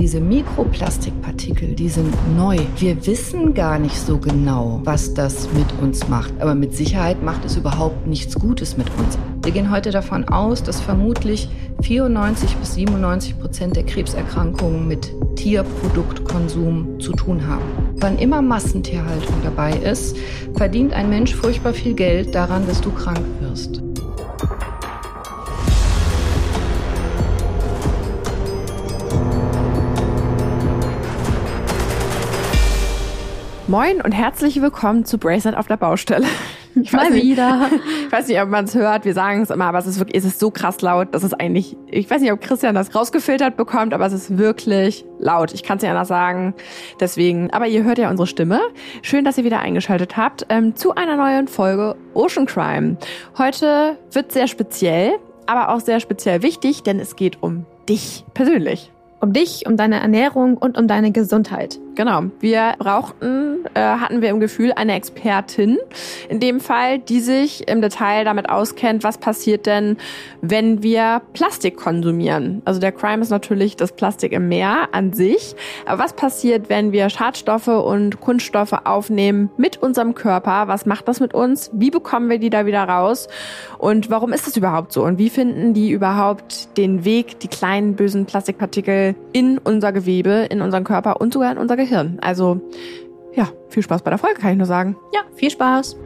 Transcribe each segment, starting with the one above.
Diese Mikroplastikpartikel, die sind neu. Wir wissen gar nicht so genau, was das mit uns macht. Aber mit Sicherheit macht es überhaupt nichts Gutes mit uns. Wir gehen heute davon aus, dass vermutlich 94 bis 97 Prozent der Krebserkrankungen mit Tierproduktkonsum zu tun haben. Wann immer Massentierhaltung dabei ist, verdient ein Mensch furchtbar viel Geld daran, dass du krank wirst. Moin und herzlich willkommen zu Bracelet auf der Baustelle. Ich Mal nicht, wieder. Ich weiß nicht, ob man es hört, wir sagen es immer, aber es ist wirklich, es ist so krass laut, dass es eigentlich, ich weiß nicht, ob Christian das rausgefiltert bekommt, aber es ist wirklich laut. Ich kann es nicht anders sagen. Deswegen, aber ihr hört ja unsere Stimme. Schön, dass ihr wieder eingeschaltet habt ähm, zu einer neuen Folge Ocean Crime. Heute wird sehr speziell, aber auch sehr speziell wichtig, denn es geht um dich persönlich. Um dich, um deine Ernährung und um deine Gesundheit. Genau. Wir brauchten, äh, hatten wir im Gefühl, eine Expertin in dem Fall, die sich im Detail damit auskennt, was passiert denn, wenn wir Plastik konsumieren. Also der Crime ist natürlich das Plastik im Meer an sich. Aber was passiert, wenn wir Schadstoffe und Kunststoffe aufnehmen mit unserem Körper? Was macht das mit uns? Wie bekommen wir die da wieder raus? Und warum ist das überhaupt so? Und wie finden die überhaupt den Weg, die kleinen bösen Plastikpartikel in unser Gewebe, in unseren Körper und sogar in unser Gehirn? Gehirn. Also ja, viel Spaß bei der Folge, kann ich nur sagen. Ja, viel Spaß.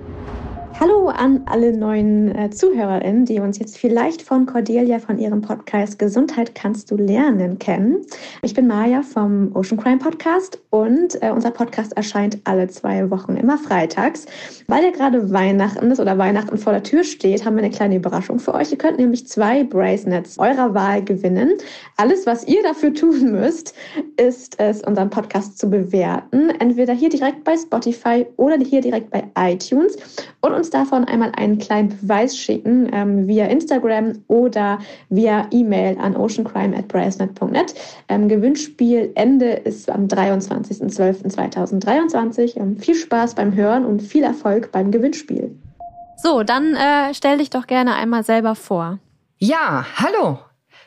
Hallo an alle neuen äh, ZuhörerInnen, die uns jetzt vielleicht von Cordelia von ihrem Podcast Gesundheit kannst du lernen kennen. Ich bin Maja vom Ocean Crime Podcast und äh, unser Podcast erscheint alle zwei Wochen immer freitags. Weil ja gerade Weihnachten ist oder Weihnachten vor der Tür steht, haben wir eine kleine Überraschung für euch. Ihr könnt nämlich zwei Bracelets eurer Wahl gewinnen. Alles, was ihr dafür tun müsst, ist es, unseren Podcast zu bewerten. Entweder hier direkt bei Spotify oder hier direkt bei iTunes und uns davon einmal einen kleinen Beweis schicken ähm, via Instagram oder via E-Mail an oceancrime@bracenet.net. Ähm, Gewinnspielende ist am 23.12.2023. Ähm, viel Spaß beim Hören und viel Erfolg beim Gewinnspiel. So, dann äh, stell dich doch gerne einmal selber vor. Ja, hallo.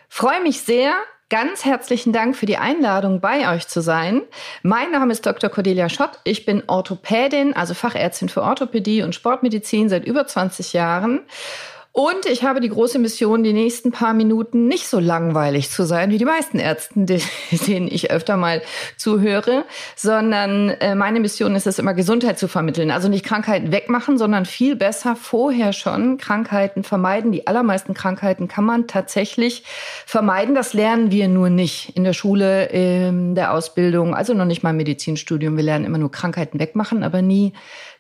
Freue mich sehr, Ganz herzlichen Dank für die Einladung, bei euch zu sein. Mein Name ist Dr. Cordelia Schott. Ich bin Orthopädin, also Fachärztin für Orthopädie und Sportmedizin seit über 20 Jahren und ich habe die große Mission, die nächsten paar Minuten nicht so langweilig zu sein wie die meisten Ärzten, denen ich öfter mal zuhöre, sondern äh, meine Mission ist es immer, Gesundheit zu vermitteln. Also nicht Krankheiten wegmachen, sondern viel besser vorher schon Krankheiten vermeiden. Die allermeisten Krankheiten kann man tatsächlich vermeiden. Das lernen wir nur nicht in der Schule, in der Ausbildung, also noch nicht mal im Medizinstudium. Wir lernen immer nur Krankheiten wegmachen, aber nie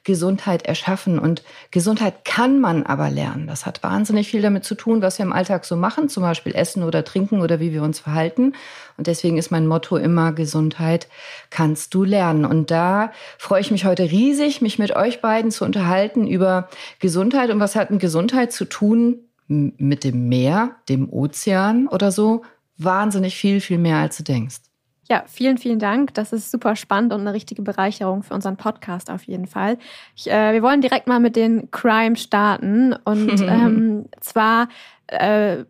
Gesundheit erschaffen. Und Gesundheit kann man aber lernen. Das hat wahnsinnig viel damit zu tun, was wir im Alltag so machen, zum Beispiel essen oder trinken oder wie wir uns verhalten. Und deswegen ist mein Motto immer, Gesundheit kannst du lernen. Und da freue ich mich heute riesig, mich mit euch beiden zu unterhalten über Gesundheit. Und was hat mit Gesundheit zu tun? Mit dem Meer, dem Ozean oder so? Wahnsinnig viel, viel mehr, als du denkst. Ja, vielen, vielen Dank. Das ist super spannend und eine richtige Bereicherung für unseren Podcast auf jeden Fall. Ich, äh, wir wollen direkt mal mit den Crime starten. Und ähm, zwar äh,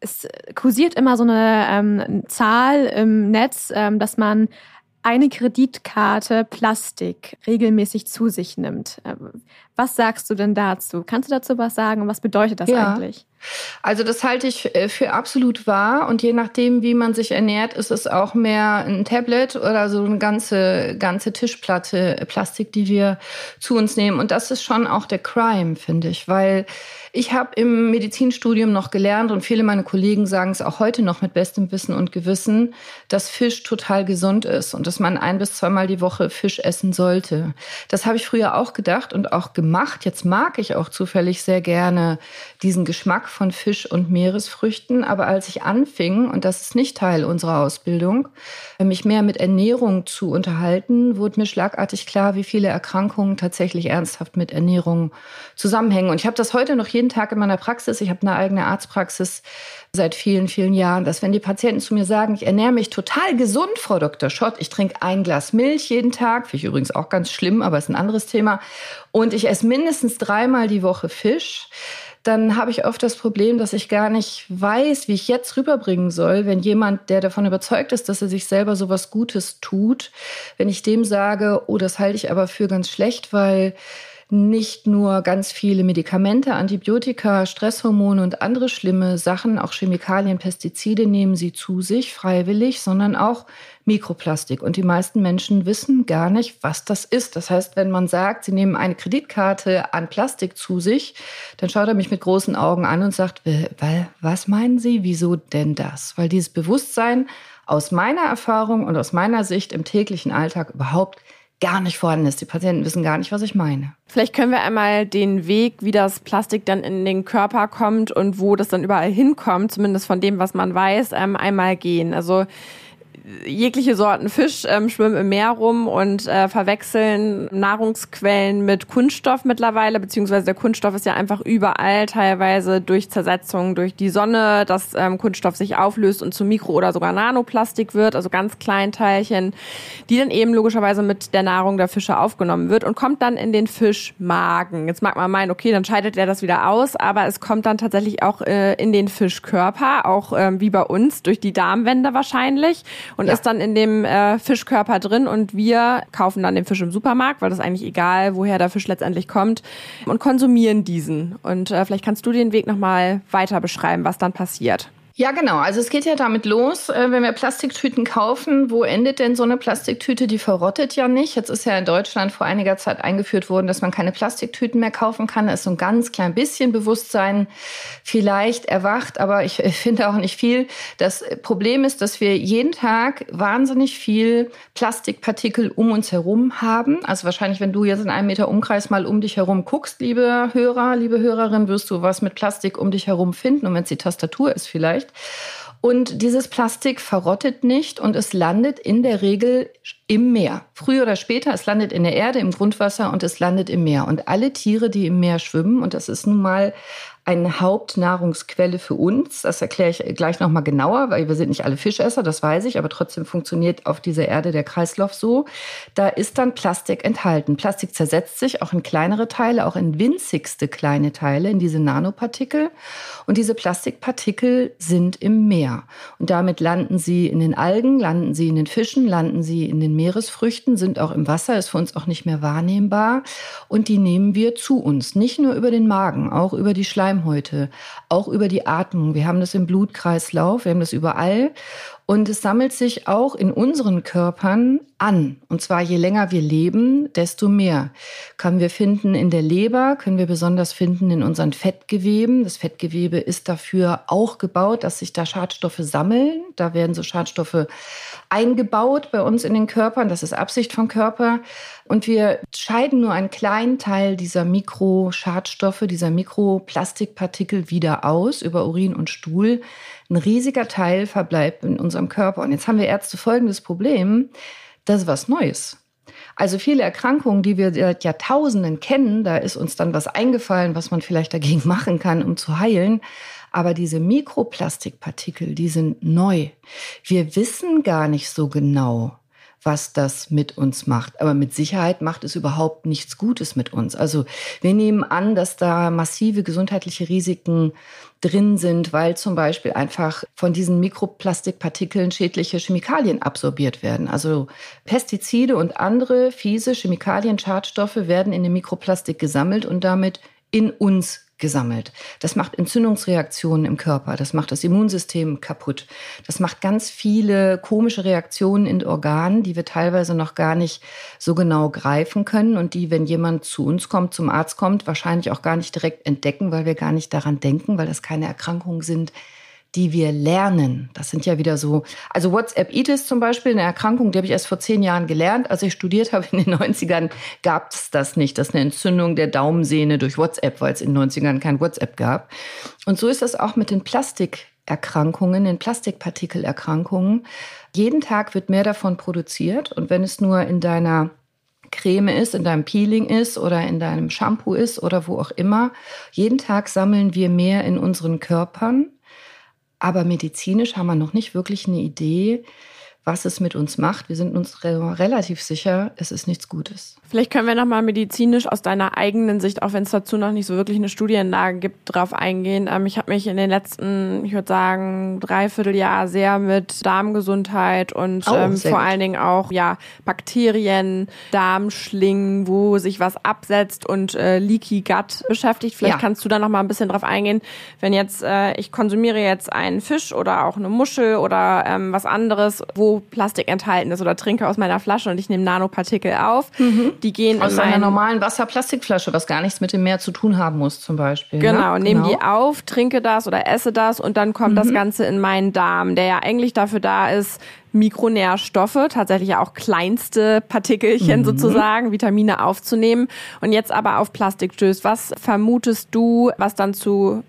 es kursiert immer so eine ähm, Zahl im Netz, ähm, dass man eine Kreditkarte Plastik regelmäßig zu sich nimmt. Was sagst du denn dazu? Kannst du dazu was sagen? Was bedeutet das ja. eigentlich? Also das halte ich äh, für absolut wahr und je nachdem, wie man sich ernährt, ist es auch mehr ein Tablet oder so eine ganze ganze Tischplatte äh, Plastik, die wir zu uns nehmen und das ist schon auch der Crime, finde ich, weil ich habe im Medizinstudium noch gelernt und viele meiner Kollegen sagen es auch heute noch mit bestem Wissen und Gewissen, dass Fisch total gesund ist und dass man ein bis zweimal die Woche Fisch essen sollte. Das habe ich früher auch gedacht und auch gemacht. Jetzt mag ich auch zufällig sehr gerne diesen Geschmack von Fisch und Meeresfrüchten. Aber als ich anfing, und das ist nicht Teil unserer Ausbildung, mich mehr mit Ernährung zu unterhalten, wurde mir schlagartig klar, wie viele Erkrankungen tatsächlich ernsthaft mit Ernährung zusammenhängen. Und ich habe das heute noch jeden Tag in meiner Praxis. Ich habe eine eigene Arztpraxis seit vielen, vielen Jahren, dass wenn die Patienten zu mir sagen, ich ernähre mich total gesund, Frau Dr. Schott, ich trinke ein Glas Milch jeden Tag, finde ich übrigens auch ganz schlimm, aber ist ein anderes Thema, und ich esse mindestens dreimal die Woche Fisch, dann habe ich oft das Problem, dass ich gar nicht weiß, wie ich jetzt rüberbringen soll, wenn jemand, der davon überzeugt ist, dass er sich selber so was Gutes tut, wenn ich dem sage, oh, das halte ich aber für ganz schlecht, weil nicht nur ganz viele Medikamente, Antibiotika, Stresshormone und andere schlimme Sachen, auch Chemikalien, Pestizide nehmen sie zu sich freiwillig, sondern auch Mikroplastik. Und die meisten Menschen wissen gar nicht, was das ist. Das heißt, wenn man sagt, sie nehmen eine Kreditkarte an Plastik zu sich, dann schaut er mich mit großen Augen an und sagt, was meinen Sie? Wieso denn das? Weil dieses Bewusstsein aus meiner Erfahrung und aus meiner Sicht im täglichen Alltag überhaupt gar nicht vorhanden ist. Die Patienten wissen gar nicht, was ich meine. Vielleicht können wir einmal den Weg, wie das Plastik dann in den Körper kommt und wo das dann überall hinkommt, zumindest von dem, was man weiß, ähm, einmal gehen. Also jegliche Sorten Fisch ähm, schwimmen im Meer rum und äh, verwechseln Nahrungsquellen mit Kunststoff mittlerweile, beziehungsweise der Kunststoff ist ja einfach überall, teilweise durch Zersetzung durch die Sonne, dass ähm, Kunststoff sich auflöst und zu Mikro- oder sogar Nanoplastik wird, also ganz Kleinteilchen, die dann eben logischerweise mit der Nahrung der Fische aufgenommen wird und kommt dann in den Fischmagen. Jetzt mag man meinen, okay, dann scheidet er das wieder aus, aber es kommt dann tatsächlich auch äh, in den Fischkörper, auch ähm, wie bei uns, durch die Darmwände wahrscheinlich und ja. ist dann in dem äh, Fischkörper drin und wir kaufen dann den Fisch im Supermarkt, weil das ist eigentlich egal, woher der Fisch letztendlich kommt und konsumieren diesen. Und äh, vielleicht kannst du den Weg nochmal weiter beschreiben, was dann passiert. Ja, genau. Also es geht ja damit los, äh, wenn wir Plastiktüten kaufen. Wo endet denn so eine Plastiktüte? Die verrottet ja nicht. Jetzt ist ja in Deutschland vor einiger Zeit eingeführt worden, dass man keine Plastiktüten mehr kaufen kann. Da ist so ein ganz klein bisschen Bewusstsein vielleicht erwacht, aber ich finde auch nicht viel. Das Problem ist, dass wir jeden Tag wahnsinnig viel Plastikpartikel um uns herum haben. Also wahrscheinlich, wenn du jetzt in einem Meter Umkreis mal um dich herum guckst, liebe Hörer, liebe Hörerin, wirst du was mit Plastik um dich herum finden. Und wenn es die Tastatur ist vielleicht, vielleicht. Und dieses Plastik verrottet nicht und es landet in der Regel im Meer. Früher oder später, es landet in der Erde, im Grundwasser und es landet im Meer. Und alle Tiere, die im Meer schwimmen, und das ist nun mal eine Hauptnahrungsquelle für uns. Das erkläre ich gleich nochmal genauer, weil wir sind nicht alle Fischesser, das weiß ich, aber trotzdem funktioniert auf dieser Erde der Kreislauf so. Da ist dann Plastik enthalten. Plastik zersetzt sich auch in kleinere Teile, auch in winzigste kleine Teile, in diese Nanopartikel. Und diese Plastikpartikel sind im Meer. Und damit landen sie in den Algen, landen sie in den Fischen, landen sie in den Meeresfrüchten, sind auch im Wasser, ist für uns auch nicht mehr wahrnehmbar. Und die nehmen wir zu uns, nicht nur über den Magen, auch über die Schleim Schleimhäute, auch über die Atmung. Wir haben das im Blutkreislauf, wir haben das überall. Und es sammelt sich auch in unseren Körpern an. Und zwar je länger wir leben, desto mehr können wir finden in der Leber, können wir besonders finden in unseren Fettgeweben. Das Fettgewebe ist dafür auch gebaut, dass sich da Schadstoffe sammeln. Da werden so Schadstoffe eingebaut bei uns in den Körpern. Das ist Absicht vom Körper. Und wir scheiden nur einen kleinen Teil dieser Mikroschadstoffe, dieser Mikroplastikpartikel wieder aus über Urin und Stuhl. Ein riesiger Teil verbleibt in unserem Körper. Und jetzt haben wir Ärzte folgendes Problem. Das ist was Neues. Also viele Erkrankungen, die wir seit Jahrtausenden kennen, da ist uns dann was eingefallen, was man vielleicht dagegen machen kann, um zu heilen. Aber diese Mikroplastikpartikel, die sind neu. Wir wissen gar nicht so genau, was das mit uns macht. Aber mit Sicherheit macht es überhaupt nichts Gutes mit uns. Also wir nehmen an, dass da massive gesundheitliche Risiken drin sind, weil zum Beispiel einfach von diesen Mikroplastikpartikeln schädliche Chemikalien absorbiert werden. Also Pestizide und andere fiese Chemikalien, Schadstoffe werden in dem Mikroplastik gesammelt und damit in uns gesammelt. Das macht Entzündungsreaktionen im Körper, das macht das Immunsystem kaputt. Das macht ganz viele komische Reaktionen in Organen, die wir teilweise noch gar nicht so genau greifen können und die, wenn jemand zu uns kommt, zum Arzt kommt, wahrscheinlich auch gar nicht direkt entdecken, weil wir gar nicht daran denken, weil das keine Erkrankungen sind, die wir lernen. Das sind ja wieder so, also WhatsApp-Itis zum Beispiel, eine Erkrankung, die habe ich erst vor zehn Jahren gelernt. Als ich studiert habe in den 90ern, gab es das nicht. Das ist eine Entzündung der Daumensehne durch WhatsApp, weil es in den 90ern kein WhatsApp gab. Und so ist das auch mit den Plastikerkrankungen, den Plastikpartikelerkrankungen. Jeden Tag wird mehr davon produziert. Und wenn es nur in deiner Creme ist, in deinem Peeling ist oder in deinem Shampoo ist oder wo auch immer. Jeden Tag sammeln wir mehr in unseren Körpern aber medizinisch haben wir noch nicht wirklich eine Idee, was es mit uns macht. Wir sind uns re relativ sicher, es ist nichts Gutes. Vielleicht können wir nochmal medizinisch aus deiner eigenen Sicht, auch wenn es dazu noch nicht so wirklich eine Studienlage gibt, drauf eingehen. Ähm, ich habe mich in den letzten, ich würde sagen, dreiviertel Jahr sehr mit Darmgesundheit und oh, ähm, vor gut. allen Dingen auch ja Bakterien, Darmschlingen, wo sich was absetzt und äh, Leaky Gut beschäftigt. Vielleicht ja. kannst du da nochmal ein bisschen drauf eingehen. Wenn jetzt äh, ich konsumiere jetzt einen Fisch oder auch eine Muschel oder ähm, was anderes, wo Plastik enthalten ist oder trinke aus meiner Flasche und ich nehme Nanopartikel auf. Mhm. Die gehen aus einer normalen Wasserplastikflasche, was gar nichts mit dem Meer zu tun haben muss, zum Beispiel. Ne? Genau, ne? nehme genau. die auf, trinke das oder esse das und dann kommt mhm. das Ganze in meinen Darm, der ja eigentlich dafür da ist, Mikronährstoffe, tatsächlich ja auch kleinste Partikelchen mhm. sozusagen, Vitamine aufzunehmen und jetzt aber auf Plastik stößt. Was vermutest du, was dann zu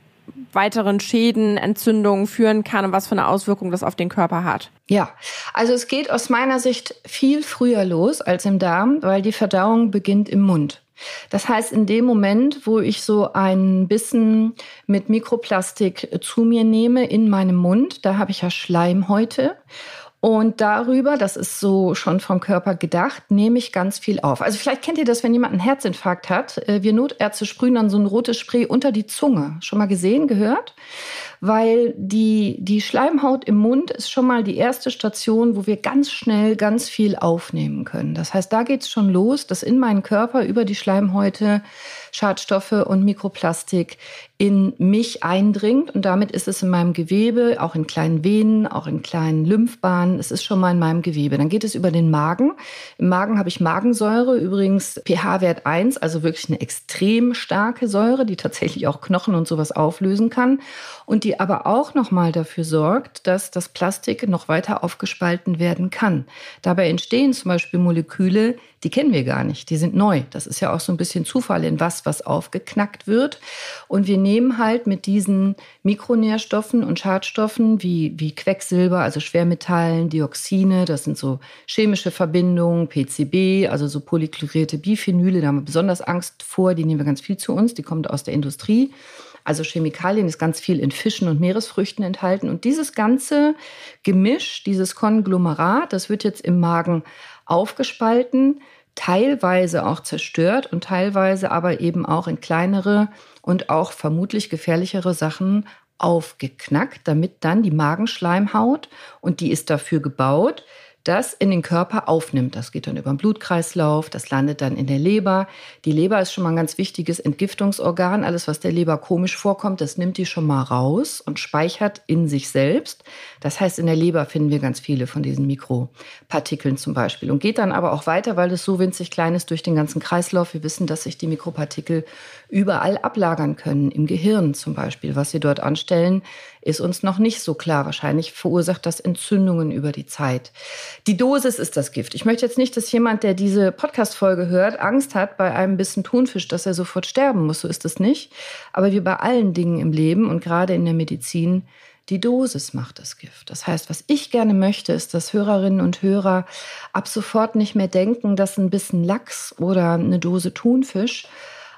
weiteren Schäden, Entzündungen führen kann und was für eine Auswirkung das auf den Körper hat? Ja, also es geht aus meiner Sicht viel früher los als im Darm, weil die Verdauung beginnt im Mund. Das heißt, in dem Moment, wo ich so einen Bissen mit Mikroplastik zu mir nehme in meinem Mund, da habe ich ja Schleimhäute und darüber, das ist so schon vom Körper gedacht, nehme ich ganz viel auf. Also vielleicht kennt ihr das, wenn jemand einen Herzinfarkt hat. Äh, wir Notärzte sprühen dann so ein rotes Spray unter die Zunge. Schon mal gesehen, gehört? weil die, die Schleimhaut im Mund ist schon mal die erste Station, wo wir ganz schnell ganz viel aufnehmen können. Das heißt, da geht es schon los, dass in meinen Körper über die Schleimhäute Schadstoffe und Mikroplastik in mich eindringt und damit ist es in meinem Gewebe, auch in kleinen Venen, auch in kleinen Lymphbahnen, es ist schon mal in meinem Gewebe. Dann geht es über den Magen. Im Magen habe ich Magensäure, übrigens pH-Wert 1, also wirklich eine extrem starke Säure, die tatsächlich auch Knochen und sowas auflösen kann und die aber auch nochmal dafür sorgt, dass das Plastik noch weiter aufgespalten werden kann. Dabei entstehen zum Beispiel Moleküle, die kennen wir gar nicht, die sind neu. Das ist ja auch so ein bisschen Zufall in was, was aufgeknackt wird. Und wir nehmen halt mit diesen Mikronährstoffen und Schadstoffen wie, wie Quecksilber, also Schwermetallen, Dioxine, das sind so chemische Verbindungen, PCB, also so polychlorierte Biphenyle, da haben wir besonders Angst vor, die nehmen wir ganz viel zu uns, die kommt aus der Industrie. Also Chemikalien ist ganz viel in Fischen und Meeresfrüchten enthalten. Und dieses ganze Gemisch, dieses Konglomerat, das wird jetzt im Magen aufgespalten, teilweise auch zerstört und teilweise aber eben auch in kleinere und auch vermutlich gefährlichere Sachen aufgeknackt, damit dann die Magenschleimhaut, und die ist dafür gebaut, das in den Körper aufnimmt. Das geht dann über den Blutkreislauf, das landet dann in der Leber. Die Leber ist schon mal ein ganz wichtiges Entgiftungsorgan. Alles, was der Leber komisch vorkommt, das nimmt die schon mal raus und speichert in sich selbst. Das heißt, in der Leber finden wir ganz viele von diesen Mikropartikeln zum Beispiel und geht dann aber auch weiter, weil es so winzig klein ist durch den ganzen Kreislauf. Wir wissen, dass sich die Mikropartikel überall ablagern können, im Gehirn zum Beispiel. Was sie dort anstellen, ist uns noch nicht so klar. Wahrscheinlich verursacht das Entzündungen über die Zeit. Die Dosis ist das Gift. Ich möchte jetzt nicht, dass jemand, der diese Podcast-Folge hört, Angst hat bei einem Bissen Thunfisch, dass er sofort sterben muss. So ist es nicht. Aber wie bei allen Dingen im Leben und gerade in der Medizin, die Dosis macht das Gift. Das heißt, was ich gerne möchte, ist, dass Hörerinnen und Hörer ab sofort nicht mehr denken, dass ein bisschen Lachs oder eine Dose Thunfisch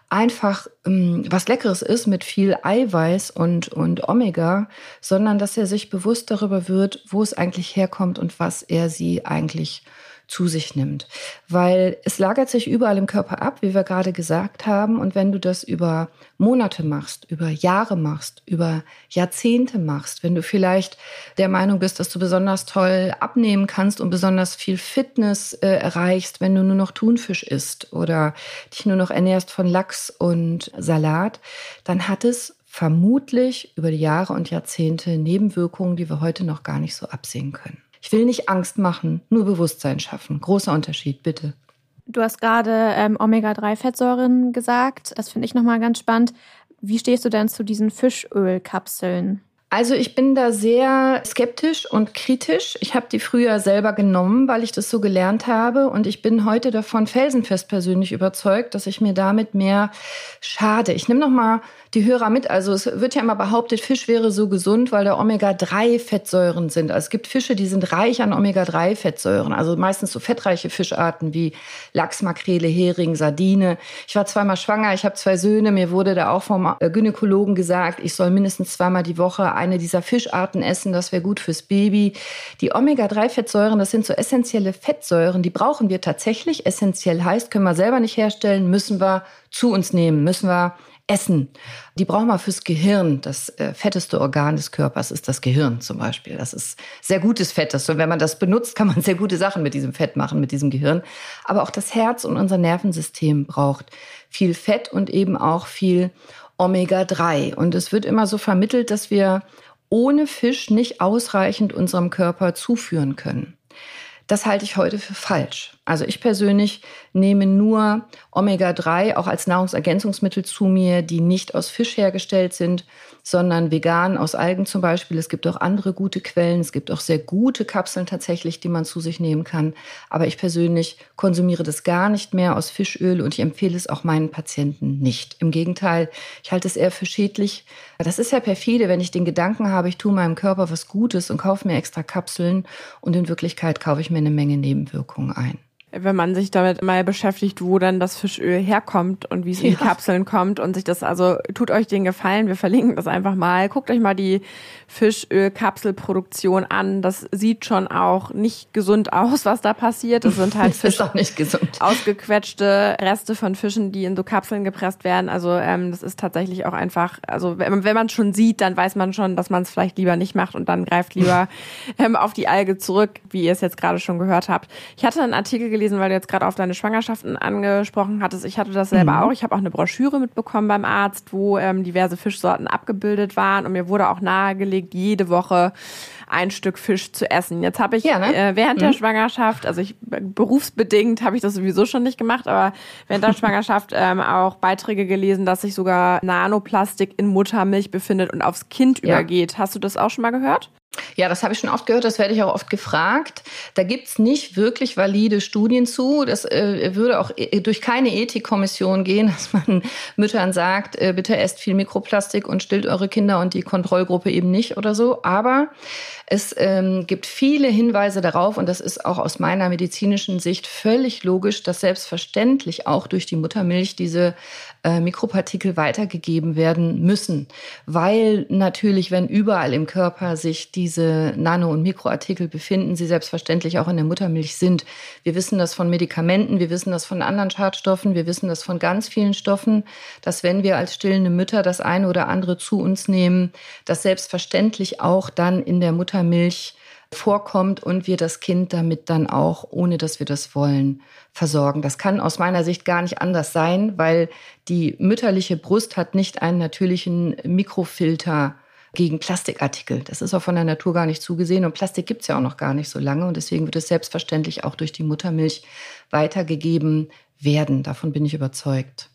einfach ähm, was Leckeres ist mit viel Eiweiß und, und Omega, sondern dass er sich bewusst darüber wird, wo es eigentlich herkommt und was er sie eigentlich zu sich nimmt. Weil es lagert sich überall im Körper ab, wie wir gerade gesagt haben. Und wenn du das über Monate machst, über Jahre machst, über Jahrzehnte machst, wenn du vielleicht der Meinung bist, dass du besonders toll abnehmen kannst und besonders viel Fitness äh, erreichst, wenn du nur noch Thunfisch isst oder dich nur noch ernährst von Lachs und Salat, dann hat es vermutlich über die Jahre und Jahrzehnte Nebenwirkungen, die wir heute noch gar nicht so absehen können. Ich will nicht Angst machen, nur Bewusstsein schaffen. Großer Unterschied, bitte. Du hast gerade ähm, Omega-3-Fettsäuren gesagt. Das finde ich nochmal ganz spannend. Wie stehst du denn zu diesen Fischölkapseln? Also ich bin da sehr skeptisch und kritisch. Ich habe die früher selber genommen, weil ich das so gelernt habe. Und ich bin heute davon felsenfest persönlich überzeugt, dass ich mir damit mehr schade. Ich nehme noch mal die Hörer mit. Also es wird ja immer behauptet, Fisch wäre so gesund, weil da Omega-3-Fettsäuren sind. Also es gibt Fische, die sind reich an Omega-3-Fettsäuren. Also meistens so fettreiche Fischarten wie Lachs, Makrele, Hering, Sardine. Ich war zweimal schwanger, ich habe zwei Söhne. Mir wurde da auch vom Gynäkologen gesagt, ich soll mindestens zweimal die Woche eine dieser Fischarten essen, das wäre gut fürs Baby. Die Omega-3-Fettsäuren, das sind so essentielle Fettsäuren, die brauchen wir tatsächlich. Essentiell heißt, können wir selber nicht herstellen, müssen wir zu uns nehmen, müssen wir essen. Die brauchen wir fürs Gehirn. Das äh, fetteste Organ des Körpers ist das Gehirn zum Beispiel. Das ist sehr gutes Fett. Und wenn man das benutzt, kann man sehr gute Sachen mit diesem Fett machen, mit diesem Gehirn. Aber auch das Herz und unser Nervensystem braucht viel Fett und eben auch viel Omega-3. Und es wird immer so vermittelt, dass wir ohne Fisch nicht ausreichend unserem Körper zuführen können. Das halte ich heute für falsch. Also ich persönlich nehme nur Omega-3 auch als Nahrungsergänzungsmittel zu mir, die nicht aus Fisch hergestellt sind, sondern vegan aus Algen zum Beispiel. Es gibt auch andere gute Quellen. Es gibt auch sehr gute Kapseln tatsächlich, die man zu sich nehmen kann. Aber ich persönlich konsumiere das gar nicht mehr aus Fischöl und ich empfehle es auch meinen Patienten nicht. Im Gegenteil, ich halte es eher für schädlich. Das ist ja perfide, wenn ich den Gedanken habe, ich tue meinem Körper was Gutes und kaufe mir extra Kapseln und in Wirklichkeit kaufe ich mir eine Menge Nebenwirkungen ein wenn man sich damit mal beschäftigt, wo dann das Fischöl herkommt und wie es in die Kapseln kommt und sich das, also tut euch den Gefallen, wir verlinken das einfach mal. Guckt euch mal die Fischöl-Kapselproduktion an. Das sieht schon auch nicht gesund aus, was da passiert. Das sind halt Fisch ausgequetschte Reste von Fischen, die in so Kapseln gepresst werden. Also ähm, das ist tatsächlich auch einfach, also wenn, wenn man es schon sieht, dann weiß man schon, dass man es vielleicht lieber nicht macht und dann greift lieber ähm, auf die Alge zurück, wie ihr es jetzt gerade schon gehört habt. Ich hatte einen Artikel gelesen, weil du jetzt gerade auf deine Schwangerschaften angesprochen hattest. Ich hatte das selber mhm. auch. Ich habe auch eine Broschüre mitbekommen beim Arzt, wo ähm, diverse Fischsorten abgebildet waren und mir wurde auch nahegelegt, jede Woche ein Stück Fisch zu essen. Jetzt habe ich ja, ne? äh, während mhm. der Schwangerschaft, also ich berufsbedingt habe ich das sowieso schon nicht gemacht, aber während der Schwangerschaft ähm, auch Beiträge gelesen, dass sich sogar Nanoplastik in Muttermilch befindet und aufs Kind ja. übergeht. Hast du das auch schon mal gehört? Ja, das habe ich schon oft gehört, das werde ich auch oft gefragt. Da gibt's nicht wirklich valide Studien zu. Das äh, würde auch äh, durch keine Ethikkommission gehen, dass man Müttern sagt, äh, bitte esst viel Mikroplastik und stillt eure Kinder und die Kontrollgruppe eben nicht oder so. Aber es ähm, gibt viele Hinweise darauf, und das ist auch aus meiner medizinischen Sicht völlig logisch, dass selbstverständlich auch durch die Muttermilch diese äh, Mikropartikel weitergegeben werden müssen. Weil natürlich, wenn überall im Körper sich diese Nano- und Mikroartikel befinden, sie selbstverständlich auch in der Muttermilch sind. Wir wissen das von Medikamenten, wir wissen das von anderen Schadstoffen, wir wissen das von ganz vielen Stoffen, dass wenn wir als stillende Mütter das eine oder andere zu uns nehmen, das selbstverständlich auch dann in der Mutter Muttermilch vorkommt und wir das Kind damit dann auch, ohne dass wir das wollen, versorgen. Das kann aus meiner Sicht gar nicht anders sein, weil die mütterliche Brust hat nicht einen natürlichen Mikrofilter gegen Plastikartikel. Das ist auch von der Natur gar nicht zugesehen und Plastik gibt es ja auch noch gar nicht so lange und deswegen wird es selbstverständlich auch durch die Muttermilch weitergegeben werden. Davon bin ich überzeugt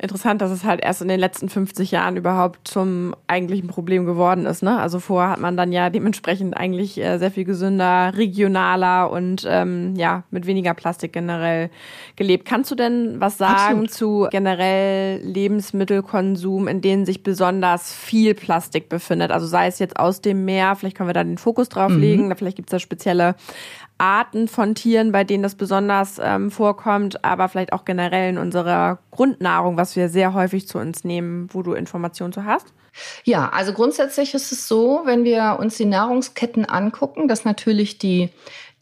interessant, dass es halt erst in den letzten 50 Jahren überhaupt zum eigentlichen Problem geworden ist. Ne? Also vorher hat man dann ja dementsprechend eigentlich äh, sehr viel gesünder, regionaler und ähm, ja mit weniger Plastik generell gelebt. Kannst du denn was sagen Absolut. zu generell Lebensmittelkonsum, in denen sich besonders viel Plastik befindet? Also sei es jetzt aus dem Meer, vielleicht können wir da den Fokus drauf mhm. legen, vielleicht gibt es da spezielle Arten von Tieren, bei denen das besonders ähm, vorkommt, aber vielleicht auch generell in unserer Grundnahrung, was wir sehr häufig zu uns nehmen, wo du Informationen zu hast? Ja, also grundsätzlich ist es so, wenn wir uns die Nahrungsketten angucken, dass natürlich die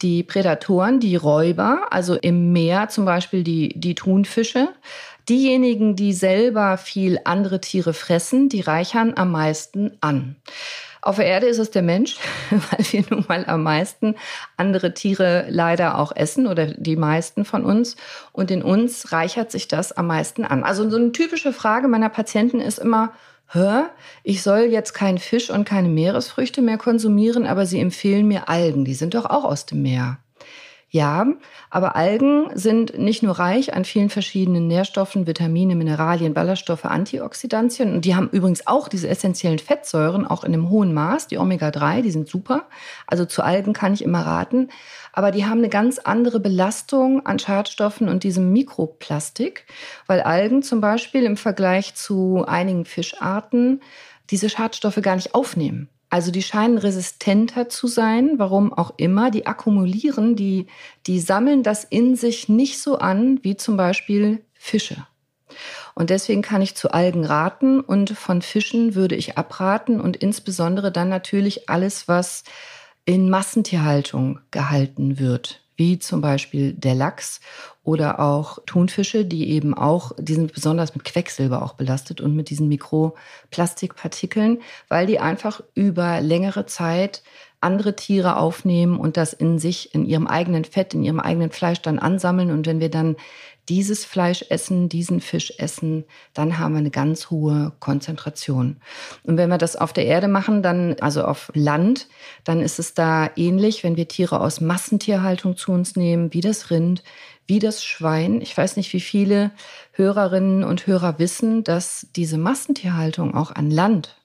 die Prädatoren, die Räuber, also im Meer zum Beispiel die, die Thunfische, diejenigen, die selber viel andere Tiere fressen, die reichern am meisten an. Auf der Erde ist es der Mensch, weil wir nun mal am meisten andere Tiere leider auch essen oder die meisten von uns. Und in uns reichert sich das am meisten an. Also so eine typische Frage meiner Patienten ist immer, hör, ich soll jetzt keinen Fisch und keine Meeresfrüchte mehr konsumieren, aber sie empfehlen mir Algen. Die sind doch auch aus dem Meer. Ja, aber Algen sind nicht nur reich an vielen verschiedenen Nährstoffen, Vitamine, Mineralien, Ballaststoffe, Antioxidantien. Und die haben übrigens auch diese essentiellen Fettsäuren, auch in einem hohen Maß, die Omega-3, die sind super. Also zu Algen kann ich immer raten. Aber die haben eine ganz andere Belastung an Schadstoffen und diesem Mikroplastik, weil Algen zum Beispiel im Vergleich zu einigen Fischarten diese Schadstoffe gar nicht aufnehmen. Also die scheinen resistenter zu sein, warum auch immer. Die akkumulieren, die, die sammeln das in sich nicht so an wie zum Beispiel Fische. Und deswegen kann ich zu Algen raten und von Fischen würde ich abraten und insbesondere dann natürlich alles, was in Massentierhaltung gehalten wird wie zum Beispiel der Lachs oder auch Thunfische, die eben auch, die sind besonders mit Quecksilber auch belastet und mit diesen Mikroplastikpartikeln, weil die einfach über längere Zeit andere Tiere aufnehmen und das in sich, in ihrem eigenen Fett, in ihrem eigenen Fleisch dann ansammeln. Und wenn wir dann dieses Fleisch essen, diesen Fisch essen, dann haben wir eine ganz hohe Konzentration. Und wenn wir das auf der Erde machen, dann, also auf Land, dann ist es da ähnlich, wenn wir Tiere aus Massentierhaltung zu uns nehmen, wie das Rind, wie das Schwein. Ich weiß nicht, wie viele Hörerinnen und Hörer wissen, dass diese Massentierhaltung auch an Land,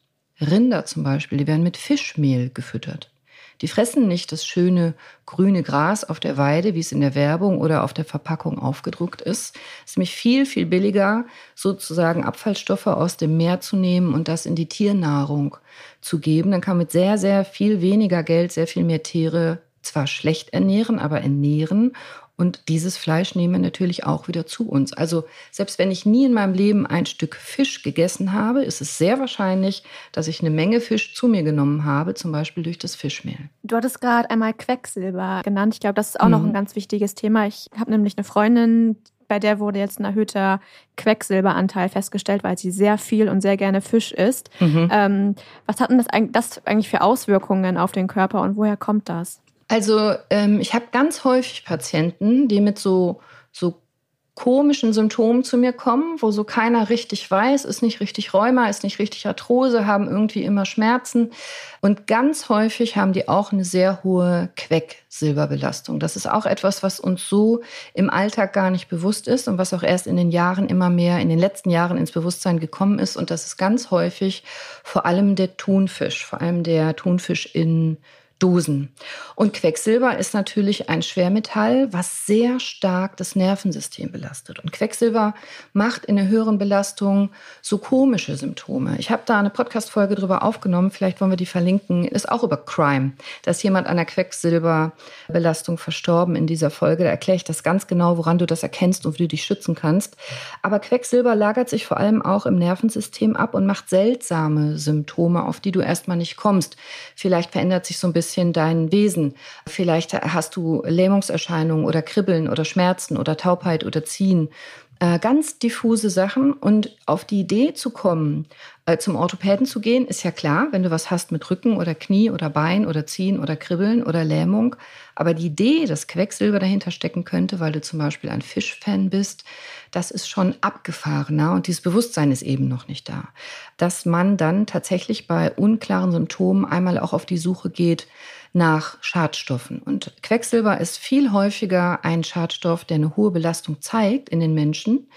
Rinder zum Beispiel, die werden mit Fischmehl gefüttert. Die fressen nicht das schöne grüne Gras auf der Weide, wie es in der Werbung oder auf der Verpackung aufgedruckt ist. Es ist nämlich viel, viel billiger, sozusagen Abfallstoffe aus dem Meer zu nehmen und das in die Tiernahrung zu geben. Dann kann man mit sehr, sehr viel weniger Geld sehr viel mehr Tiere zwar schlecht ernähren, aber ernähren und dieses Fleisch nehmen wir natürlich auch wieder zu uns. Also selbst wenn ich nie in meinem Leben ein Stück Fisch gegessen habe, ist es sehr wahrscheinlich, dass ich eine Menge Fisch zu mir genommen habe, zum Beispiel durch das Fischmehl. Du hattest gerade einmal Quecksilber genannt. Ich glaube, das ist auch mhm. noch ein ganz wichtiges Thema. Ich habe nämlich eine Freundin, bei der wurde jetzt ein erhöhter Quecksilberanteil festgestellt, weil sie sehr viel und sehr gerne Fisch isst. Mhm. Ähm, was hat denn das, das eigentlich für Auswirkungen auf den Körper und woher kommt das? Also ähm, ich habe ganz häufig Patienten, die mit so, so komischen Symptomen zu mir kommen, wo so keiner richtig weiß, ist nicht richtig Rheuma, ist nicht richtig Arthrose, haben irgendwie immer Schmerzen. Und ganz häufig haben die auch eine sehr hohe Quecksilberbelastung. Das ist auch etwas, was uns so im Alltag gar nicht bewusst ist und was auch erst in den Jahren immer mehr, in den letzten Jahren ins Bewusstsein gekommen ist. Und das ist ganz häufig vor allem der Thunfisch, vor allem der Thunfisch in Dosen. Und Quecksilber ist natürlich ein Schwermetall, was sehr stark das Nervensystem belastet. Und Quecksilber macht in der höheren Belastung so komische Symptome. Ich habe da eine Podcast-Folge drüber aufgenommen, vielleicht wollen wir die verlinken, ist auch über Crime. Da ist jemand an der Quecksilberbelastung verstorben in dieser Folge. Da erkläre ich das ganz genau, woran du das erkennst und wie du dich schützen kannst. Aber Quecksilber lagert sich vor allem auch im Nervensystem ab und macht seltsame Symptome, auf die du erstmal nicht kommst. Vielleicht verändert sich so ein bisschen bisschen dein Wesen. Vielleicht hast du Lähmungserscheinungen oder Kribbeln oder Schmerzen oder Taubheit oder Ziehen. Äh, ganz diffuse Sachen. Und auf die Idee zu kommen, zum Orthopäden zu gehen, ist ja klar, wenn du was hast mit Rücken oder Knie oder Bein oder Ziehen oder Kribbeln oder Lähmung. Aber die Idee, dass Quecksilber dahinter stecken könnte, weil du zum Beispiel ein Fischfan bist, das ist schon abgefahrener und dieses Bewusstsein ist eben noch nicht da. Dass man dann tatsächlich bei unklaren Symptomen einmal auch auf die Suche geht nach Schadstoffen. Und Quecksilber ist viel häufiger ein Schadstoff, der eine hohe Belastung zeigt in den Menschen,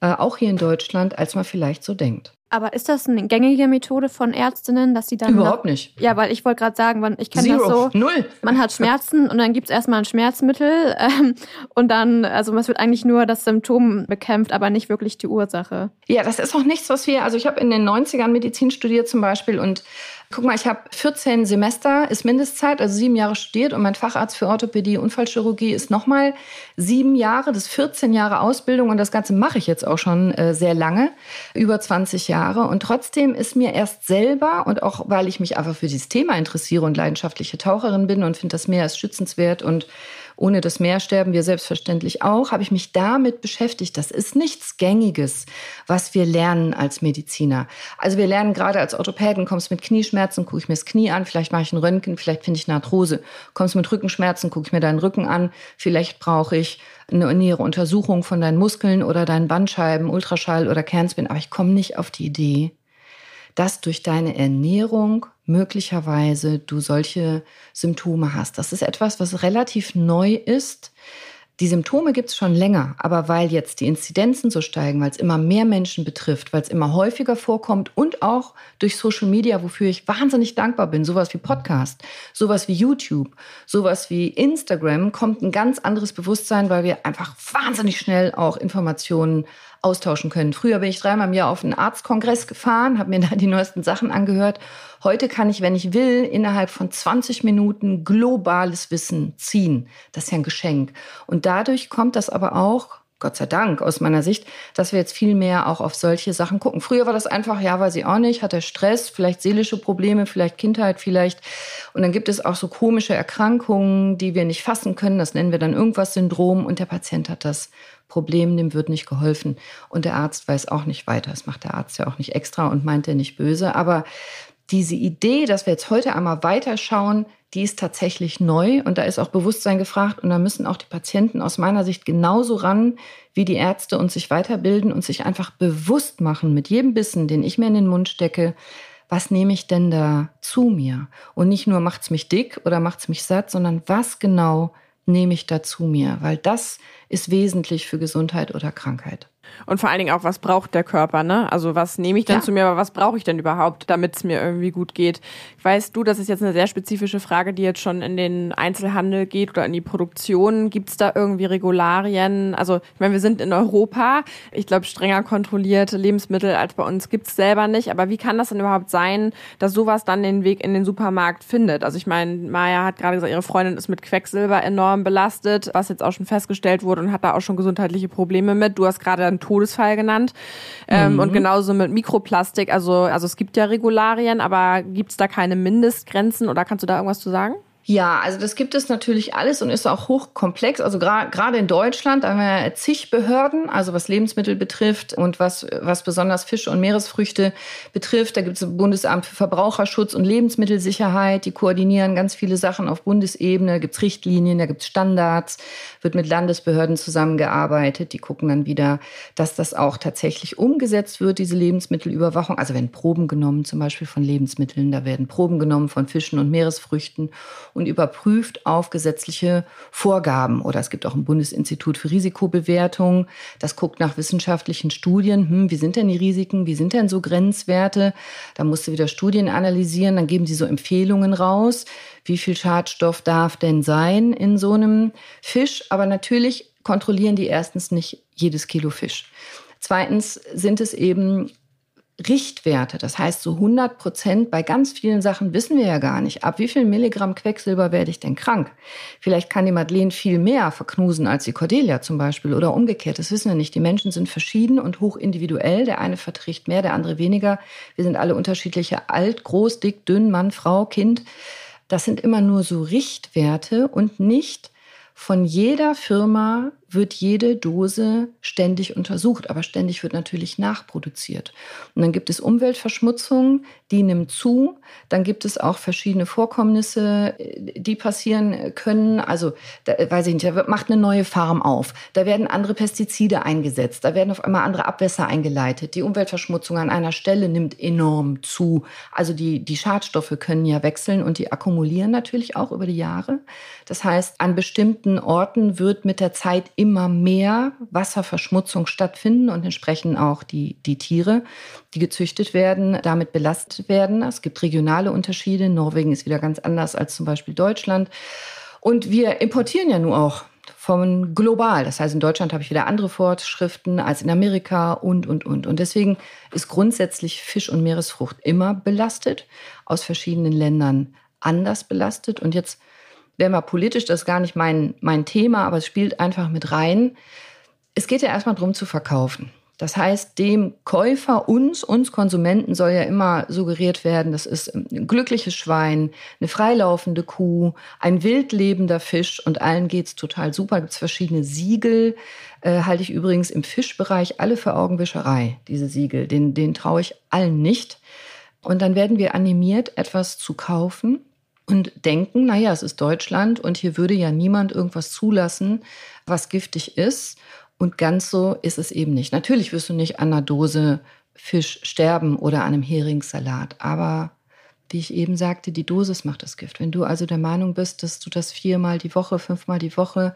äh, auch hier in Deutschland, als man vielleicht so denkt. Aber ist das eine gängige Methode von Ärztinnen, dass sie dann. Überhaupt nach, nicht. Ja, weil ich wollte gerade sagen, ich kenne das so. Null. Man hat Schmerzen und dann gibt es erstmal ein Schmerzmittel ähm, und dann, also es wird eigentlich nur das Symptom bekämpft, aber nicht wirklich die Ursache. Ja, das ist auch nichts, was wir, also ich habe in den 90ern Medizin studiert zum Beispiel und Guck mal, ich habe 14 Semester, ist Mindestzeit, also sieben Jahre studiert und mein Facharzt für Orthopädie, Unfallchirurgie ist nochmal sieben Jahre, das ist 14 Jahre Ausbildung und das Ganze mache ich jetzt auch schon äh, sehr lange, über 20 Jahre. Und trotzdem ist mir erst selber und auch weil ich mich einfach für dieses Thema interessiere und leidenschaftliche Taucherin bin und finde das Meer ist schützenswert und ohne das Meer sterben wir selbstverständlich auch, habe ich mich damit beschäftigt. Das ist nichts Gängiges, was wir lernen als Mediziner. Also wir lernen gerade als Orthopäden, kommst mit Knieschmerzen, gucke ich mir das Knie an, vielleicht mache ich einen Röntgen, vielleicht finde ich eine Arthrose. Kommst mit Rückenschmerzen, gucke ich mir deinen Rücken an, vielleicht brauche ich eine nähere Untersuchung von deinen Muskeln oder deinen Bandscheiben, Ultraschall oder Kernspin, aber ich komme nicht auf die Idee, dass durch deine Ernährung möglicherweise du solche Symptome hast. Das ist etwas, was relativ neu ist. Die Symptome gibt es schon länger, aber weil jetzt die Inzidenzen so steigen, weil es immer mehr Menschen betrifft, weil es immer häufiger vorkommt und auch durch Social Media, wofür ich wahnsinnig dankbar bin, sowas wie Podcast, sowas wie YouTube, sowas wie Instagram, kommt ein ganz anderes Bewusstsein, weil wir einfach wahnsinnig schnell auch Informationen austauschen können. Früher bin ich dreimal im Jahr auf einen Arztkongress gefahren, habe mir da die neuesten Sachen angehört. Heute kann ich, wenn ich will, innerhalb von 20 Minuten globales Wissen ziehen. Das ist ja ein Geschenk. Und dadurch kommt das aber auch Gott sei Dank aus meiner Sicht, dass wir jetzt viel mehr auch auf solche Sachen gucken. Früher war das einfach, ja, weiß ich auch nicht, hat er Stress, vielleicht seelische Probleme, vielleicht Kindheit, vielleicht. Und dann gibt es auch so komische Erkrankungen, die wir nicht fassen können. Das nennen wir dann irgendwas Syndrom und der Patient hat das Problem, dem wird nicht geholfen. Und der Arzt weiß auch nicht weiter. Das macht der Arzt ja auch nicht extra und meint er nicht böse. Aber diese Idee, dass wir jetzt heute einmal weiterschauen, die ist tatsächlich neu und da ist auch Bewusstsein gefragt und da müssen auch die Patienten aus meiner Sicht genauso ran wie die Ärzte und sich weiterbilden und sich einfach bewusst machen mit jedem Bissen, den ich mir in den Mund stecke, was nehme ich denn da zu mir? Und nicht nur macht's mich dick oder macht's mich satt, sondern was genau nehme ich da zu mir? Weil das ist wesentlich für Gesundheit oder Krankheit. Und vor allen Dingen auch, was braucht der Körper, ne? Also was nehme ich denn ja. zu mir, aber was brauche ich denn überhaupt, damit es mir irgendwie gut geht? Weißt du, das ist jetzt eine sehr spezifische Frage, die jetzt schon in den Einzelhandel geht oder in die Produktion. Gibt es da irgendwie Regularien? Also ich meine, wir sind in Europa. Ich glaube, strenger kontrollierte Lebensmittel als bei uns gibt es selber nicht. Aber wie kann das denn überhaupt sein, dass sowas dann den Weg in den Supermarkt findet? Also ich meine, Maya hat gerade gesagt, ihre Freundin ist mit Quecksilber enorm belastet, was jetzt auch schon festgestellt wurde und hat da auch schon gesundheitliche Probleme mit. Du hast gerade einen Todesfall genannt. Ähm, mhm. Und genauso mit Mikroplastik. Also, also es gibt ja Regularien, aber gibt es da keine Mindestgrenzen oder kannst du da irgendwas zu sagen? Ja, also das gibt es natürlich alles und ist auch hochkomplex. Also gerade in Deutschland haben wir zig Behörden, also was Lebensmittel betrifft und was, was besonders Fische und Meeresfrüchte betrifft. Da gibt es Bundesamt für Verbraucherschutz und Lebensmittelsicherheit, die koordinieren ganz viele Sachen auf Bundesebene. Da gibt es Richtlinien, da gibt es Standards, wird mit Landesbehörden zusammengearbeitet. Die gucken dann wieder, dass das auch tatsächlich umgesetzt wird, diese Lebensmittelüberwachung. Also werden Proben genommen, zum Beispiel von Lebensmitteln, da werden Proben genommen von Fischen und Meeresfrüchten und überprüft auf gesetzliche Vorgaben. Oder es gibt auch ein Bundesinstitut für Risikobewertung, das guckt nach wissenschaftlichen Studien. Hm, wie sind denn die Risiken? Wie sind denn so Grenzwerte? Da musst du wieder Studien analysieren, dann geben sie so Empfehlungen raus. Wie viel Schadstoff darf denn sein in so einem Fisch? Aber natürlich kontrollieren die erstens nicht jedes Kilo Fisch. Zweitens sind es eben Richtwerte. Das heißt, so 100 Prozent bei ganz vielen Sachen wissen wir ja gar nicht. Ab wie viel Milligramm Quecksilber werde ich denn krank? Vielleicht kann die Madeleine viel mehr verknusen als die Cordelia zum Beispiel oder umgekehrt. Das wissen wir nicht. Die Menschen sind verschieden und hoch individuell. Der eine verträgt mehr, der andere weniger. Wir sind alle unterschiedliche alt, groß, dick, dünn, Mann, Frau, Kind. Das sind immer nur so Richtwerte und nicht von jeder Firma wird jede Dose ständig untersucht, aber ständig wird natürlich nachproduziert. Und dann gibt es Umweltverschmutzung, die nimmt zu. Dann gibt es auch verschiedene Vorkommnisse, die passieren können. Also, da, weiß ich nicht, da macht eine neue Farm auf. Da werden andere Pestizide eingesetzt. Da werden auf einmal andere Abwässer eingeleitet. Die Umweltverschmutzung an einer Stelle nimmt enorm zu. Also die, die Schadstoffe können ja wechseln und die akkumulieren natürlich auch über die Jahre. Das heißt, an bestimmten Orten wird mit der Zeit immer mehr Wasserverschmutzung stattfinden und entsprechend auch die, die Tiere, die gezüchtet werden, damit belastet werden. Es gibt regionale Unterschiede. Norwegen ist wieder ganz anders als zum Beispiel Deutschland. Und wir importieren ja nur auch von global. Das heißt, in Deutschland habe ich wieder andere Vorschriften als in Amerika und, und, und. Und deswegen ist grundsätzlich Fisch und Meeresfrucht immer belastet, aus verschiedenen Ländern anders belastet. Und jetzt wäre mal politisch, das ist gar nicht mein, mein Thema, aber es spielt einfach mit rein. Es geht ja erstmal darum zu verkaufen. Das heißt, dem Käufer, uns, uns Konsumenten soll ja immer suggeriert werden, das ist ein glückliches Schwein, eine freilaufende Kuh, ein wildlebender Fisch und allen geht's total super. Gibt es verschiedene Siegel, äh, halte ich übrigens im Fischbereich alle für Augenwischerei, diese Siegel. Den, den traue ich allen nicht. Und dann werden wir animiert, etwas zu kaufen, und denken, naja, es ist Deutschland und hier würde ja niemand irgendwas zulassen, was giftig ist. Und ganz so ist es eben nicht. Natürlich wirst du nicht an einer Dose Fisch sterben oder an einem Heringssalat, aber wie ich eben sagte, die Dosis macht das Gift. Wenn du also der Meinung bist, dass du das viermal die Woche, fünfmal die Woche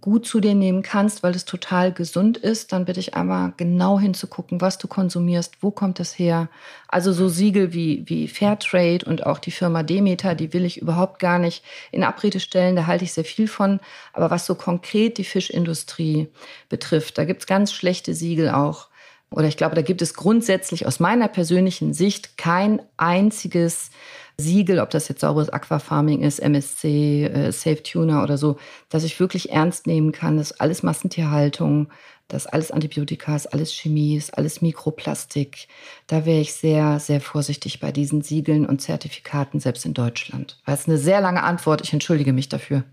gut zu dir nehmen kannst, weil es total gesund ist, dann bitte ich einmal genau hinzugucken, was du konsumierst, wo kommt es her. Also so Siegel wie, wie Fairtrade und auch die Firma Demeter, die will ich überhaupt gar nicht in Abrede stellen, da halte ich sehr viel von. Aber was so konkret die Fischindustrie betrifft, da gibt's ganz schlechte Siegel auch. Oder ich glaube, da gibt es grundsätzlich aus meiner persönlichen Sicht kein einziges Siegel, ob das jetzt sauberes Aquafarming ist, MSC, äh, Safe Tuner oder so, dass ich wirklich ernst nehmen kann, dass alles Massentierhaltung, dass alles Antibiotika ist, alles Chemie ist, alles Mikroplastik. Da wäre ich sehr, sehr vorsichtig bei diesen Siegeln und Zertifikaten, selbst in Deutschland. Weil es eine sehr lange Antwort. Ich entschuldige mich dafür.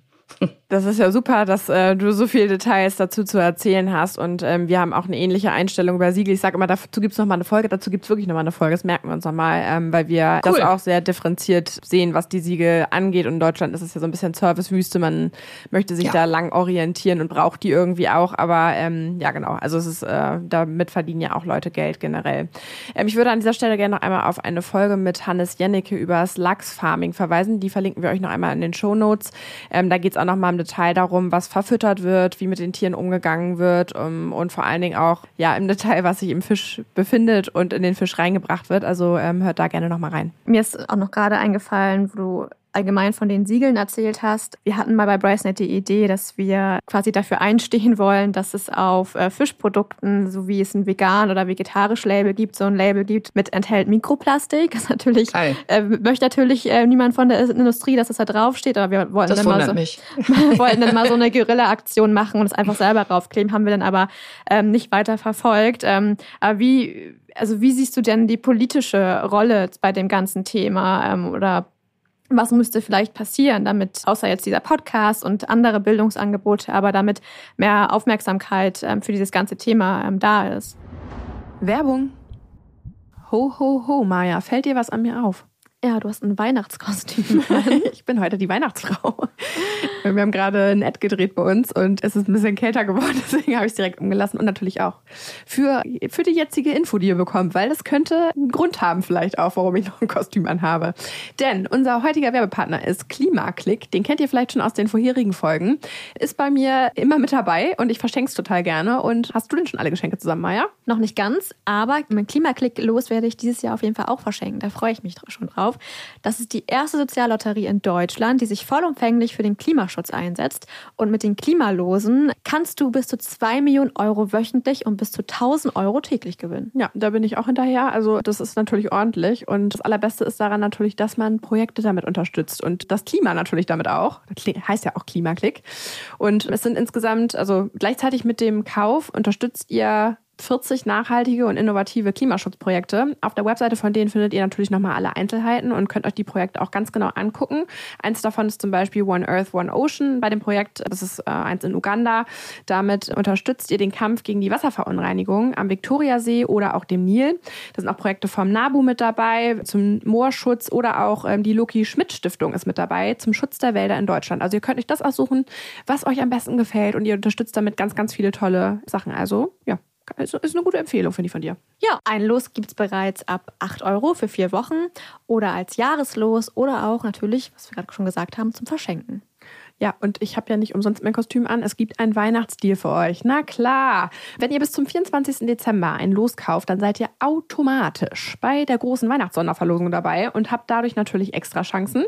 Das ist ja super, dass äh, du so viele Details dazu zu erzählen hast. Und ähm, wir haben auch eine ähnliche Einstellung bei Siegel. Ich sage immer, dazu gibt's noch mal eine Folge. Dazu gibt's wirklich noch mal eine Folge. Das merken wir uns nochmal, ähm, weil wir cool. das auch sehr differenziert sehen, was die Siegel angeht. Und in Deutschland ist es ja so ein bisschen Servicewüste. Man möchte sich ja. da lang orientieren und braucht die irgendwie auch. Aber ähm, ja, genau. Also es ist, äh, damit verdienen ja auch Leute Geld generell. Ähm, ich würde an dieser Stelle gerne noch einmal auf eine Folge mit Hannes Jennecke über das Lachsfarming verweisen. Die verlinken wir euch noch einmal in den Show Notes. Ähm, da geht's auch noch mal im Detail darum, was verfüttert wird, wie mit den Tieren umgegangen wird um, ähm, und vor allen Dingen auch ja im Detail, was sich im Fisch befindet und in den Fisch reingebracht wird. Also ähm, hört da gerne noch mal rein. Mir ist auch noch gerade eingefallen, wo du allgemein von den Siegeln erzählt hast. Wir hatten mal bei BriceNet die Idee, dass wir quasi dafür einstehen wollen, dass es auf äh, Fischprodukten, so wie es ein vegan oder vegetarisch Label gibt, so ein Label gibt mit enthält Mikroplastik. Das natürlich äh, möchte natürlich äh, niemand von der Industrie, dass es da draufsteht, aber wir wollten das dann mal so, wollten dann mal so eine Guerilla-Aktion machen und es einfach selber draufkleben, haben wir dann aber ähm, nicht weiter verfolgt. Ähm, aber wie also wie siehst du denn die politische Rolle bei dem ganzen Thema ähm, oder was müsste vielleicht passieren, damit, außer jetzt dieser Podcast und andere Bildungsangebote, aber damit mehr Aufmerksamkeit ähm, für dieses ganze Thema ähm, da ist? Werbung. Ho, ho, ho, Maja, fällt dir was an mir auf? Ja, du hast ein Weihnachtskostüm. ich bin heute die Weihnachtsfrau. Wir haben gerade ein Ad gedreht bei uns und es ist ein bisschen kälter geworden, deswegen habe ich es direkt umgelassen und natürlich auch für, für die jetzige Info, die ihr bekommt, weil das könnte einen Grund haben vielleicht auch, warum ich noch ein Kostüm anhabe. Denn unser heutiger Werbepartner ist Klimaklick, den kennt ihr vielleicht schon aus den vorherigen Folgen, ist bei mir immer mit dabei und ich verschenke es total gerne. Und hast du denn schon alle Geschenke zusammen, Maya? Noch nicht ganz, aber mit Klimaklick los werde ich dieses Jahr auf jeden Fall auch verschenken. Da freue ich mich schon drauf auf. Das ist die erste Soziallotterie in Deutschland, die sich vollumfänglich für den Klimaschutz einsetzt. Und mit den Klimalosen kannst du bis zu 2 Millionen Euro wöchentlich und bis zu 1000 Euro täglich gewinnen. Ja, da bin ich auch hinterher. Also das ist natürlich ordentlich. Und das Allerbeste ist daran natürlich, dass man Projekte damit unterstützt und das Klima natürlich damit auch. Das heißt ja auch Klimaklick. Und es sind insgesamt, also gleichzeitig mit dem Kauf unterstützt ihr 40 nachhaltige und innovative Klimaschutzprojekte. Auf der Webseite von denen findet ihr natürlich nochmal alle Einzelheiten und könnt euch die Projekte auch ganz genau angucken. Eins davon ist zum Beispiel One Earth, One Ocean. Bei dem Projekt, das ist äh, eins in Uganda. Damit unterstützt ihr den Kampf gegen die Wasserverunreinigung am Viktoriasee oder auch dem Nil. Da sind auch Projekte vom NABU mit dabei, zum Moorschutz oder auch ähm, die Loki Schmidt Stiftung ist mit dabei zum Schutz der Wälder in Deutschland. Also ihr könnt euch das aussuchen, was euch am besten gefällt und ihr unterstützt damit ganz, ganz viele tolle Sachen. Also ja, also ist eine gute Empfehlung, finde ich von dir. Ja, ein Los gibt es bereits ab 8 Euro für vier Wochen oder als Jahreslos oder auch natürlich, was wir gerade schon gesagt haben, zum Verschenken. Ja, und ich habe ja nicht umsonst mein Kostüm an. Es gibt einen Weihnachtsdeal für euch. Na klar. Wenn ihr bis zum 24. Dezember ein Los kauft, dann seid ihr automatisch bei der großen Weihnachtssonderverlosung dabei und habt dadurch natürlich extra Chancen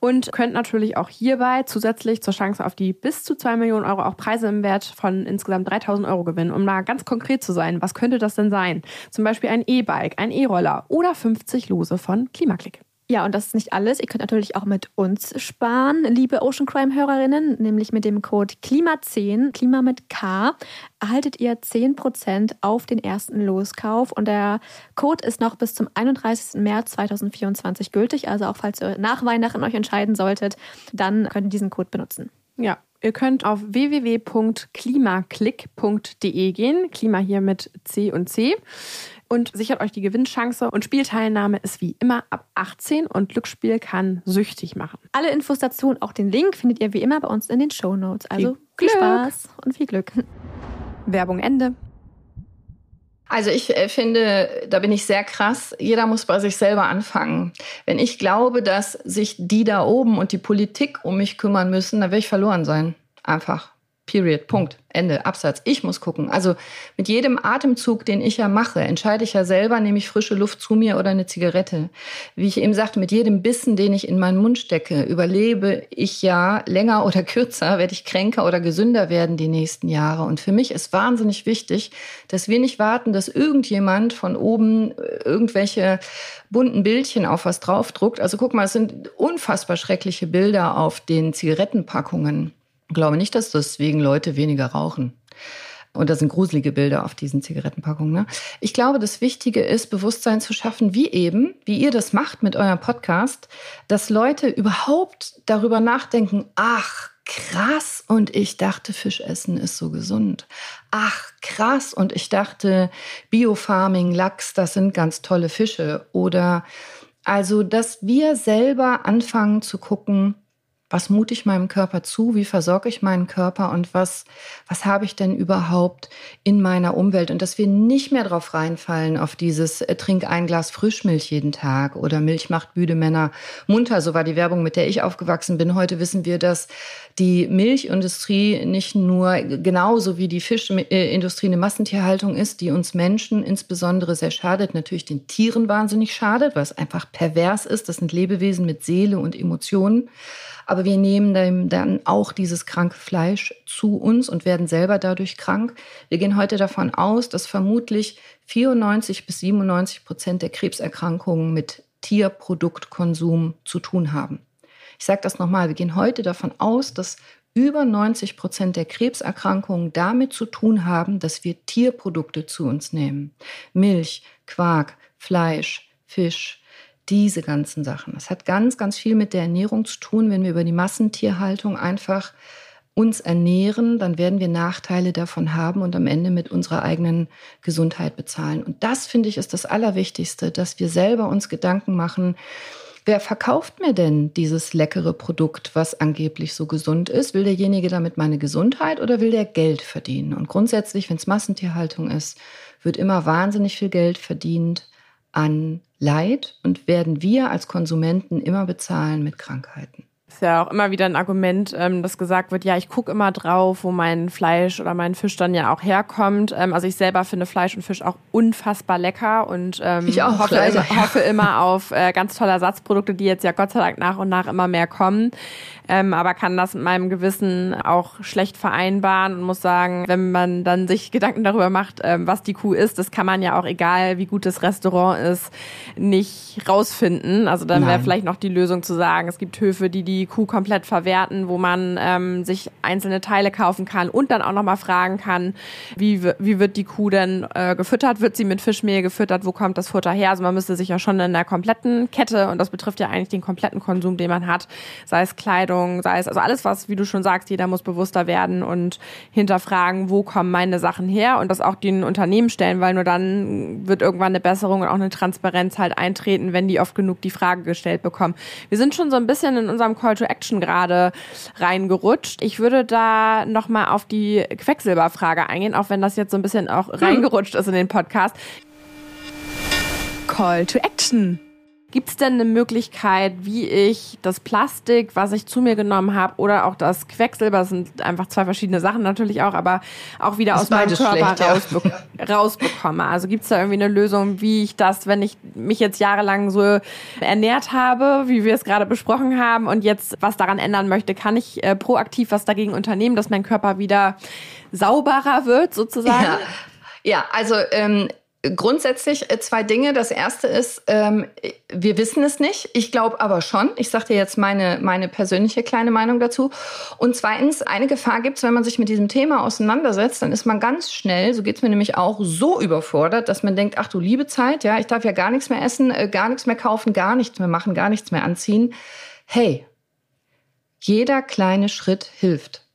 und könnt natürlich auch hierbei zusätzlich zur Chance auf die bis zu 2 Millionen Euro auch Preise im Wert von insgesamt 3000 Euro gewinnen. Um mal ganz konkret zu sein, was könnte das denn sein? Zum Beispiel ein E-Bike, ein E-Roller oder 50 Lose von Klimaklick. Ja, und das ist nicht alles. Ihr könnt natürlich auch mit uns sparen, liebe Ocean Crime-Hörerinnen, nämlich mit dem Code KLIMA10, Klima mit K, erhaltet ihr 10% auf den ersten Loskauf. Und der Code ist noch bis zum 31. März 2024 gültig. Also auch falls ihr nach Weihnachten euch entscheiden solltet, dann könnt ihr diesen Code benutzen. Ja, Ihr könnt auf www.klimaklick.de gehen. Klima hier mit C und C und sichert euch die Gewinnchance. Und Spielteilnahme ist wie immer ab 18 und Glücksspiel kann süchtig machen. Alle Infos dazu und auch den Link findet ihr wie immer bei uns in den Show Notes. Also viel, viel Spaß und viel Glück. Werbung Ende. Also ich äh, finde, da bin ich sehr krass. Jeder muss bei sich selber anfangen. Wenn ich glaube, dass sich die da oben und die Politik um mich kümmern müssen, dann werde ich verloren sein. Einfach. Period. Punkt. Ende. Absatz. Ich muss gucken. Also mit jedem Atemzug, den ich ja mache, entscheide ich ja selber, nehme ich frische Luft zu mir oder eine Zigarette. Wie ich eben sagte, mit jedem Bissen, den ich in meinen Mund stecke, überlebe ich ja länger oder kürzer, werde ich kränker oder gesünder werden die nächsten Jahre. Und für mich ist wahnsinnig wichtig, dass wir nicht warten, dass irgendjemand von oben äh, irgendwelche bunten Bildchen auf was draufdruckt. Also guck mal, es sind unfassbar schreckliche Bilder auf den Zigarettenpackungen. Ich glaube nicht, dass deswegen Leute weniger rauchen. Und da sind gruselige Bilder auf diesen Zigarettenpackungen. Ne? Ich glaube, das Wichtige ist, Bewusstsein zu schaffen, wie eben, wie ihr das macht mit eurem Podcast, dass Leute überhaupt darüber nachdenken, ach, krass, und ich dachte, Fischessen ist so gesund. Ach, krass, und ich dachte, Biofarming, Lachs, das sind ganz tolle Fische. Oder also, dass wir selber anfangen zu gucken, was mute ich meinem Körper zu, wie versorge ich meinen Körper und was, was habe ich denn überhaupt in meiner Umwelt und dass wir nicht mehr drauf reinfallen auf dieses äh, trink ein Glas Frischmilch jeden Tag oder Milch macht müde Männer munter. So war die Werbung, mit der ich aufgewachsen bin. Heute wissen wir, dass die Milchindustrie nicht nur genauso wie die Fischindustrie eine Massentierhaltung ist, die uns Menschen insbesondere sehr schadet, natürlich den Tieren wahnsinnig schadet, weil es einfach pervers ist. Das sind Lebewesen mit Seele und Emotionen. Aber wir nehmen dann auch dieses kranke Fleisch zu uns und werden selber dadurch krank. Wir gehen heute davon aus, dass vermutlich 94 bis 97 Prozent der Krebserkrankungen mit Tierproduktkonsum zu tun haben. Ich sage das nochmal, wir gehen heute davon aus, dass über 90 Prozent der Krebserkrankungen damit zu tun haben, dass wir Tierprodukte zu uns nehmen. Milch, Quark, Fleisch, Fisch, diese ganzen Sachen. Das hat ganz, ganz viel mit der Ernährung zu tun. Wenn wir über die Massentierhaltung einfach uns ernähren, dann werden wir Nachteile davon haben und am Ende mit unserer eigenen Gesundheit bezahlen. Und das finde ich ist das Allerwichtigste, dass wir selber uns Gedanken machen, wer verkauft mir denn dieses leckere Produkt, was angeblich so gesund ist? Will derjenige damit meine Gesundheit oder will der Geld verdienen? Und grundsätzlich, wenn es Massentierhaltung ist, wird immer wahnsinnig viel Geld verdient an Leid und werden wir als Konsumenten immer bezahlen mit Krankheiten. Ist ja auch immer wieder ein Argument, ähm, dass gesagt wird, ja, ich gucke immer drauf, wo mein Fleisch oder mein Fisch dann ja auch herkommt. Ähm, also ich selber finde Fleisch und Fisch auch unfassbar lecker und ähm, ich auch, hoffe, leider, ja. hoffe immer auf äh, ganz tolle Ersatzprodukte, die jetzt ja Gott sei Dank nach und nach immer mehr kommen. Ähm, aber kann das mit meinem Gewissen auch schlecht vereinbaren und muss sagen, wenn man dann sich Gedanken darüber macht, ähm, was die Kuh ist, das kann man ja auch, egal wie gut das Restaurant ist, nicht rausfinden. Also dann wäre vielleicht noch die Lösung zu sagen, es gibt Höfe, die die Kuh komplett verwerten, wo man ähm, sich einzelne Teile kaufen kann und dann auch nochmal fragen kann, wie, wie wird die Kuh denn äh, gefüttert? Wird sie mit Fischmehl gefüttert? Wo kommt das Futter her? Also man müsste sich ja schon in der kompletten Kette, und das betrifft ja eigentlich den kompletten Konsum, den man hat, sei es Kleidung, sei es, also alles, was, wie du schon sagst, jeder muss bewusster werden und hinterfragen, wo kommen meine Sachen her und das auch den Unternehmen stellen, weil nur dann wird irgendwann eine Besserung und auch eine Transparenz halt eintreten, wenn die oft genug die Frage gestellt bekommen. Wir sind schon so ein bisschen in unserem Call to Action gerade reingerutscht. Ich würde da nochmal auf die Quecksilberfrage eingehen, auch wenn das jetzt so ein bisschen auch hm. reingerutscht ist in den Podcast. Call to Action. Gibt es denn eine Möglichkeit, wie ich das Plastik, was ich zu mir genommen habe, oder auch das Quecksilber, das sind einfach zwei verschiedene Sachen natürlich auch, aber auch wieder aus meinem Körper rausbe ja. rausbekomme? Also gibt es da irgendwie eine Lösung, wie ich das, wenn ich mich jetzt jahrelang so ernährt habe, wie wir es gerade besprochen haben, und jetzt was daran ändern möchte, kann ich äh, proaktiv was dagegen unternehmen, dass mein Körper wieder sauberer wird, sozusagen? Ja. Ja, also ähm, Grundsätzlich äh, zwei Dinge. Das erste ist, ähm, wir wissen es nicht. Ich glaube aber schon. Ich sage dir jetzt meine, meine persönliche kleine Meinung dazu. Und zweitens, eine Gefahr gibt es, wenn man sich mit diesem Thema auseinandersetzt, dann ist man ganz schnell, so geht es mir nämlich auch, so überfordert, dass man denkt, ach du liebe Zeit, ja, ich darf ja gar nichts mehr essen, äh, gar nichts mehr kaufen, gar nichts mehr machen, gar nichts mehr anziehen. Hey, jeder kleine Schritt hilft.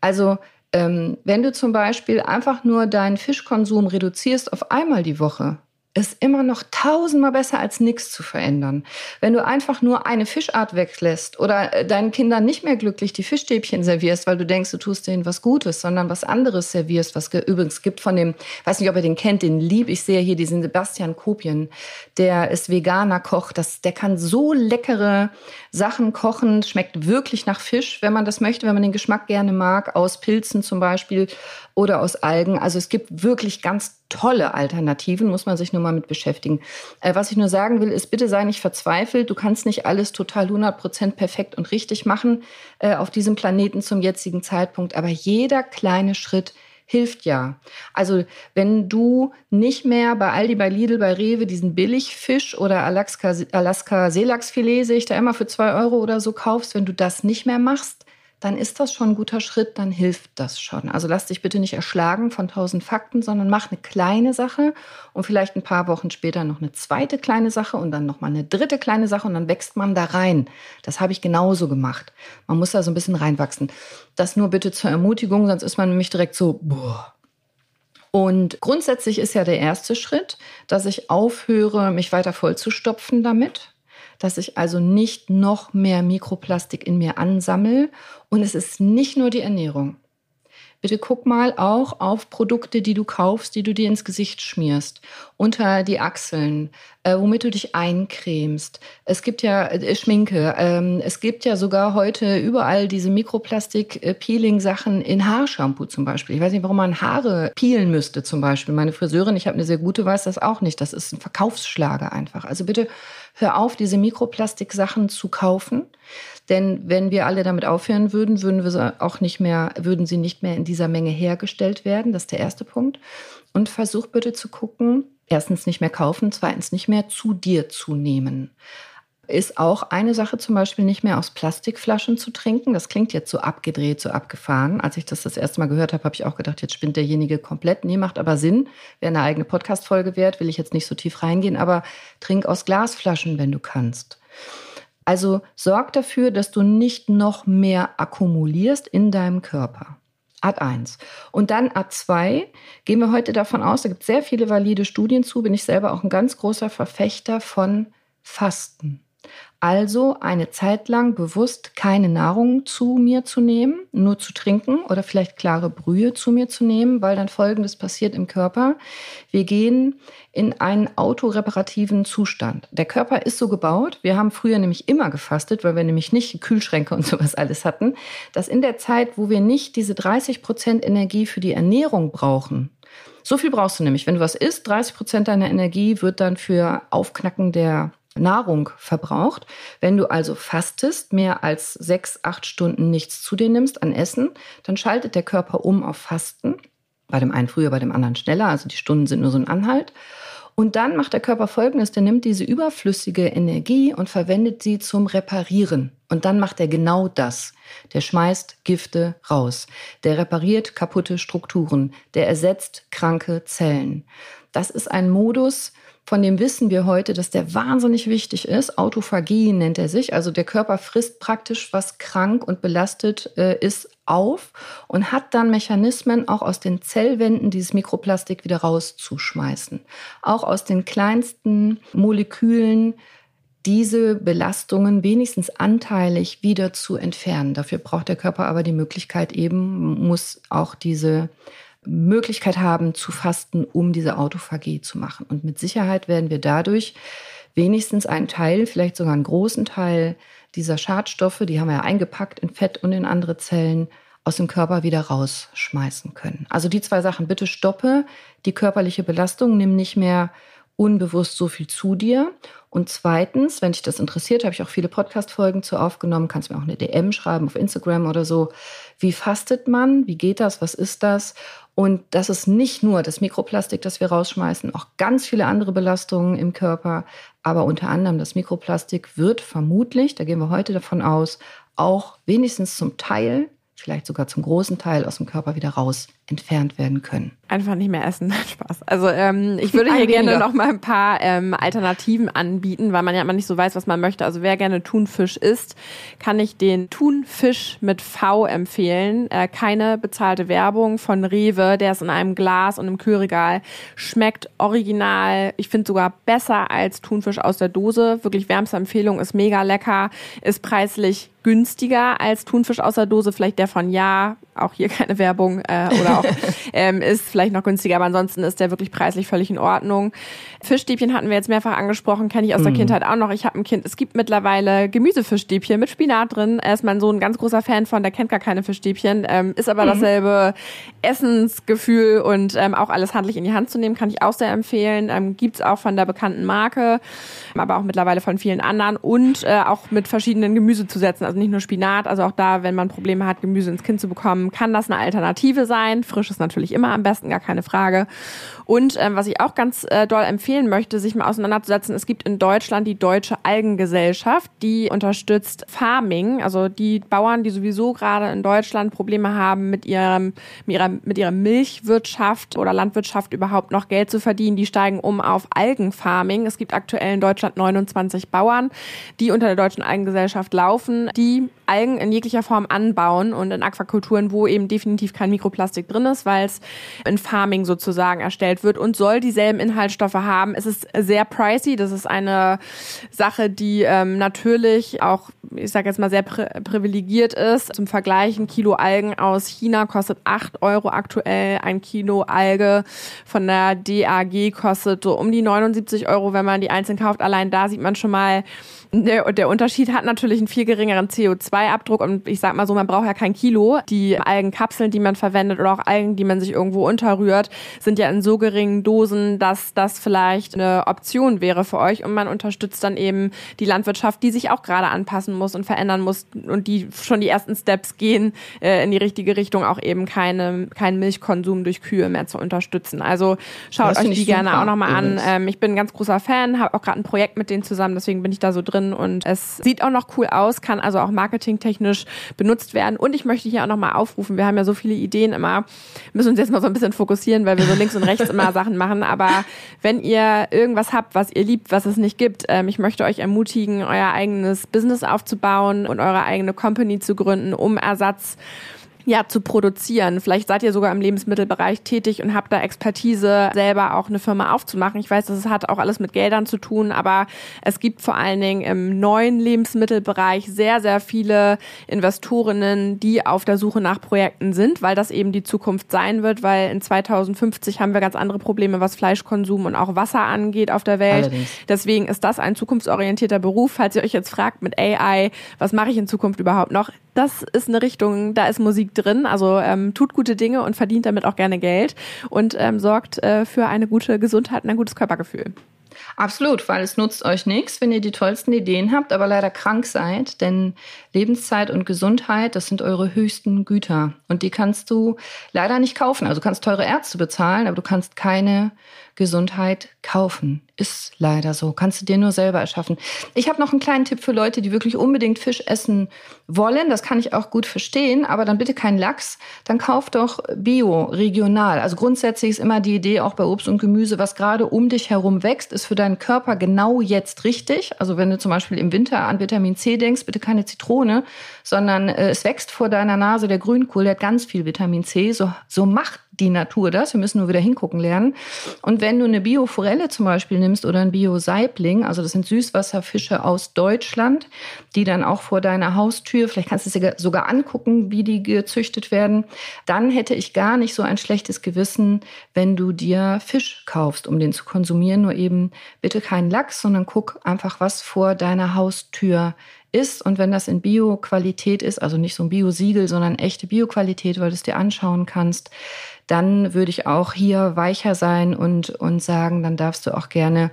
Also ähm, wenn du zum Beispiel einfach nur deinen Fischkonsum reduzierst auf einmal die Woche, ist immer noch tausendmal besser als nichts zu verändern. Wenn du einfach nur eine Fischart weglässt oder äh, deinen Kindern nicht mehr glücklich die Fischstäbchen servierst, weil du denkst, du tust denen was Gutes, sondern was anderes servierst, was übrigens gibt von dem, weiß nicht, ob ihr den kennt, den lieb ich sehr hier, diesen Sebastian Kopien, der ist veganer Koch, das, der kann so leckere Sachen kochen, schmeckt wirklich nach Fisch, wenn man das möchte, wenn man den Geschmack gerne mag, aus Pilzen zum Beispiel oder aus Algen. Also es gibt wirklich ganz tolle Alternativen, muss man sich nur mal mit beschäftigen. Äh, was ich nur sagen will, ist, bitte sei nicht verzweifelt. Du kannst nicht alles total 100% perfekt und richtig machen äh, auf diesem Planeten zum jetzigen Zeitpunkt. Aber jeder kleine Schritt hilft ja. Also wenn du nicht mehr bei Aldi, bei Lidl, bei Rewe diesen Billigfisch oder Alaska, Alaska Seelachsfilet, sehe ich da immer für zwei Euro oder so kaufst, wenn du das nicht mehr machst, dann ist das schon ein guter Schritt, dann hilft das schon. Also lass dich bitte nicht erschlagen von tausend Fakten, sondern mach eine kleine Sache und vielleicht ein paar Wochen später noch eine zweite kleine Sache und dann noch mal eine dritte kleine Sache und dann wächst man da rein. Das habe ich genauso gemacht. Man muss da so ein bisschen reinwachsen. Das nur bitte zur Ermutigung, sonst ist man nämlich direkt so, boah. Und grundsätzlich ist ja der erste Schritt, dass ich aufhöre, mich weiter vollzustopfen damit dass ich also nicht noch mehr Mikroplastik in mir ansammle. Und es ist nicht nur die Ernährung. Bitte guck mal auch auf Produkte, die du kaufst, die du dir ins Gesicht schmierst, unter die Achseln, äh, womit du dich eincremst. Es gibt ja äh, Schminke. Ähm, es gibt ja sogar heute überall diese Mikroplastik-Peeling-Sachen in Haarshampoo zum Beispiel. Ich weiß nicht, warum man Haare peelen müsste zum Beispiel. Meine Friseurin, ich habe eine sehr gute, weiß das auch nicht. Das ist ein Verkaufsschlager einfach. Also bitte hör auf, diese Mikroplastik-Sachen zu kaufen. Denn wenn wir alle damit aufhören würden, würden wir sie auch nicht mehr, würden sie nicht mehr in dieser Menge hergestellt werden. Das ist der erste Punkt. Und versuch bitte zu gucken, erstens nicht mehr kaufen, zweitens nicht mehr zu dir zu nehmen. Ist auch eine Sache zum Beispiel nicht mehr aus Plastikflaschen zu trinken. Das klingt jetzt so abgedreht, so abgefahren. Als ich das das erste Mal gehört habe, habe ich auch gedacht, jetzt spinnt derjenige komplett. Nee, macht aber Sinn. Wäre eine eigene Podcast-Folge wert, will ich jetzt nicht so tief reingehen. Aber trink aus Glasflaschen, wenn du kannst. Also sorg dafür, dass du nicht noch mehr akkumulierst in deinem Körper. Ad 1. Und dann Ad 2 gehen wir heute davon aus, da gibt es sehr viele valide Studien zu, bin ich selber auch ein ganz großer Verfechter von Fasten. Also eine Zeit lang bewusst keine Nahrung zu mir zu nehmen, nur zu trinken oder vielleicht klare Brühe zu mir zu nehmen, weil dann Folgendes passiert im Körper. Wir gehen in einen autoreparativen Zustand. Der Körper ist so gebaut, wir haben früher nämlich immer gefastet, weil wir nämlich nicht Kühlschränke und sowas alles hatten, dass in der Zeit, wo wir nicht diese 30 Prozent Energie für die Ernährung brauchen, so viel brauchst du nämlich. Wenn du was isst, 30 Prozent deiner Energie wird dann für Aufknacken der Nahrung verbraucht. Wenn du also fastest, mehr als sechs, acht Stunden nichts zu dir nimmst an Essen, dann schaltet der Körper um auf Fasten. Bei dem einen früher, bei dem anderen schneller. Also die Stunden sind nur so ein Anhalt. Und dann macht der Körper Folgendes, der nimmt diese überflüssige Energie und verwendet sie zum Reparieren. Und dann macht er genau das. Der schmeißt Gifte raus. Der repariert kaputte Strukturen. Der ersetzt kranke Zellen. Das ist ein Modus, von dem wissen wir heute, dass der wahnsinnig wichtig ist. Autophagie nennt er sich. Also der Körper frisst praktisch, was krank und belastet äh, ist, auf und hat dann Mechanismen, auch aus den Zellwänden dieses Mikroplastik wieder rauszuschmeißen. Auch aus den kleinsten Molekülen diese Belastungen wenigstens anteilig wieder zu entfernen. Dafür braucht der Körper aber die Möglichkeit eben, muss auch diese Möglichkeit haben zu fasten, um diese Autophagie zu machen. Und mit Sicherheit werden wir dadurch wenigstens einen Teil, vielleicht sogar einen großen Teil dieser Schadstoffe, die haben wir ja eingepackt in Fett und in andere Zellen, aus dem Körper wieder rausschmeißen können. Also die zwei Sachen, bitte stoppe die körperliche Belastung, nimm nicht mehr unbewusst so viel zu dir. Und zweitens, wenn dich das interessiert, habe ich auch viele Podcast-Folgen zu aufgenommen, kannst mir auch eine DM schreiben auf Instagram oder so. Wie fastet man? Wie geht das? Was ist das? Und das ist nicht nur das Mikroplastik, das wir rausschmeißen, auch ganz viele andere Belastungen im Körper. Aber unter anderem das Mikroplastik wird vermutlich, da gehen wir heute davon aus, auch wenigstens zum Teil vielleicht sogar zum großen Teil aus dem Körper wieder raus entfernt werden können. Einfach nicht mehr essen. Spaß. Also ähm, ich würde hier gerne noch mal ein paar ähm, Alternativen anbieten, weil man ja immer nicht so weiß, was man möchte. Also wer gerne Thunfisch isst, kann ich den Thunfisch mit V empfehlen. Äh, keine bezahlte Werbung von Rewe. Der ist in einem Glas und im Kühlregal. Schmeckt original. Ich finde sogar besser als Thunfisch aus der Dose. Wirklich wärmste Empfehlung. Ist mega lecker. Ist preislich günstiger als Thunfisch aus der Dose. Vielleicht der von Ja, auch hier keine Werbung äh, oder auch ähm, ist vielleicht noch günstiger, aber ansonsten ist der wirklich preislich völlig in Ordnung. Fischstäbchen hatten wir jetzt mehrfach angesprochen, kenne ich aus der mhm. Kindheit auch noch. Ich habe ein Kind, es gibt mittlerweile Gemüsefischstäbchen mit Spinat drin. Er ist mein Sohn ein ganz großer Fan von, der kennt gar keine Fischstäbchen, ähm, ist aber mhm. dasselbe Essensgefühl und ähm, auch alles handlich in die Hand zu nehmen, kann ich auch sehr empfehlen. Ähm, gibt's auch von der bekannten Marke, aber auch mittlerweile von vielen anderen und äh, auch mit verschiedenen Gemüsezusätzen, also nicht nur Spinat, also auch da, wenn man Probleme hat, Gemüse ins Kind zu bekommen, kann das eine Alternative sein. Frisch ist natürlich immer am besten, gar keine Frage. Und ähm, was ich auch ganz äh, doll empfehlen möchte, sich mal auseinanderzusetzen, es gibt in Deutschland die Deutsche Algengesellschaft, die unterstützt Farming, also die Bauern, die sowieso gerade in Deutschland Probleme haben, mit ihrem, mit ihrer, mit ihrer Milchwirtschaft oder Landwirtschaft überhaupt noch Geld zu verdienen, die steigen um auf Algenfarming. Es gibt aktuell in Deutschland 29 Bauern, die unter der Deutschen Algengesellschaft laufen, die Algen in jeglicher Form anbauen und in Aquakulturen, wo eben definitiv kein Mikroplastik drin ist, weil es in Farming sozusagen erstellt wird und soll dieselben Inhaltsstoffe haben. Es ist sehr pricey. Das ist eine Sache, die ähm, natürlich auch, ich sage jetzt mal, sehr pri privilegiert ist. Zum Vergleich, ein Kilo Algen aus China kostet 8 Euro aktuell. Ein Kilo Alge von der DAG kostet so um die 79 Euro, wenn man die einzeln kauft. Allein da sieht man schon mal, der, der Unterschied hat natürlich einen viel geringeren CO2-Abdruck und ich sag mal so, man braucht ja kein Kilo. Die Algenkapseln, die man verwendet oder auch Algen, die man sich irgendwo unterrührt, sind ja in so geringen Dosen, dass das vielleicht eine Option wäre für euch und man unterstützt dann eben die Landwirtschaft, die sich auch gerade anpassen muss und verändern muss und die schon die ersten Steps gehen äh, in die richtige Richtung, auch eben keine, keinen Milchkonsum durch Kühe mehr zu unterstützen. Also schaut euch die gerne auch nochmal an. Ähm, ich bin ein ganz großer Fan, habe auch gerade ein Projekt mit denen zusammen, deswegen bin ich da so drin und es sieht auch noch cool aus, kann also auch marketingtechnisch benutzt werden. Und ich möchte hier auch nochmal aufrufen, wir haben ja so viele Ideen immer, müssen uns jetzt mal so ein bisschen fokussieren, weil wir so links und rechts immer Sachen machen. Aber wenn ihr irgendwas habt, was ihr liebt, was es nicht gibt, ähm, ich möchte euch ermutigen, euer eigenes Business aufzubauen und eure eigene Company zu gründen, um Ersatz ja, zu produzieren. Vielleicht seid ihr sogar im Lebensmittelbereich tätig und habt da Expertise, selber auch eine Firma aufzumachen. Ich weiß, das hat auch alles mit Geldern zu tun, aber es gibt vor allen Dingen im neuen Lebensmittelbereich sehr, sehr viele Investorinnen, die auf der Suche nach Projekten sind, weil das eben die Zukunft sein wird, weil in 2050 haben wir ganz andere Probleme, was Fleischkonsum und auch Wasser angeht auf der Welt. Allerdings. Deswegen ist das ein zukunftsorientierter Beruf. Falls ihr euch jetzt fragt mit AI, was mache ich in Zukunft überhaupt noch? Das ist eine Richtung, da ist Musik drin. Also ähm, tut gute Dinge und verdient damit auch gerne Geld und ähm, sorgt äh, für eine gute Gesundheit und ein gutes Körpergefühl. Absolut, weil es nutzt euch nichts, wenn ihr die tollsten Ideen habt, aber leider krank seid, denn Lebenszeit und Gesundheit, das sind eure höchsten Güter und die kannst du leider nicht kaufen. Also du kannst teure Ärzte bezahlen, aber du kannst keine Gesundheit kaufen. Ist leider so. Kannst du dir nur selber erschaffen. Ich habe noch einen kleinen Tipp für Leute, die wirklich unbedingt Fisch essen wollen. Das kann ich auch gut verstehen, aber dann bitte keinen Lachs. Dann kauft doch Bio, regional. Also grundsätzlich ist immer die Idee, auch bei Obst und Gemüse, was gerade um dich herum wächst, ist für deinen Körper genau jetzt richtig. Also wenn du zum Beispiel im Winter an Vitamin C denkst, bitte keine Zitrone, sondern äh, es wächst vor deiner Nase der Grünkohl, der hat ganz viel Vitamin C. So, so macht die Natur das. Wir müssen nur wieder hingucken lernen. Und wenn du eine Bio-Forelle zum Beispiel nimmst oder ein Bio-Saibling, also das sind Süßwasserfische aus Deutschland, die dann auch vor deiner Haustür, vielleicht kannst du dir sogar angucken, wie die gezüchtet werden, dann hätte ich gar nicht so ein schlechtes Gewissen, wenn du dir Fisch kaufst, um den zu konsumieren. Nur eben bitte keinen Lachs, sondern guck einfach, was vor deiner Haustür ist. Und wenn das in Bio-Qualität ist, also nicht so ein Bio-Siegel, sondern echte Bio-Qualität, weil du es dir anschauen kannst, dann würde ich auch hier weicher sein und, und sagen, dann darfst du auch gerne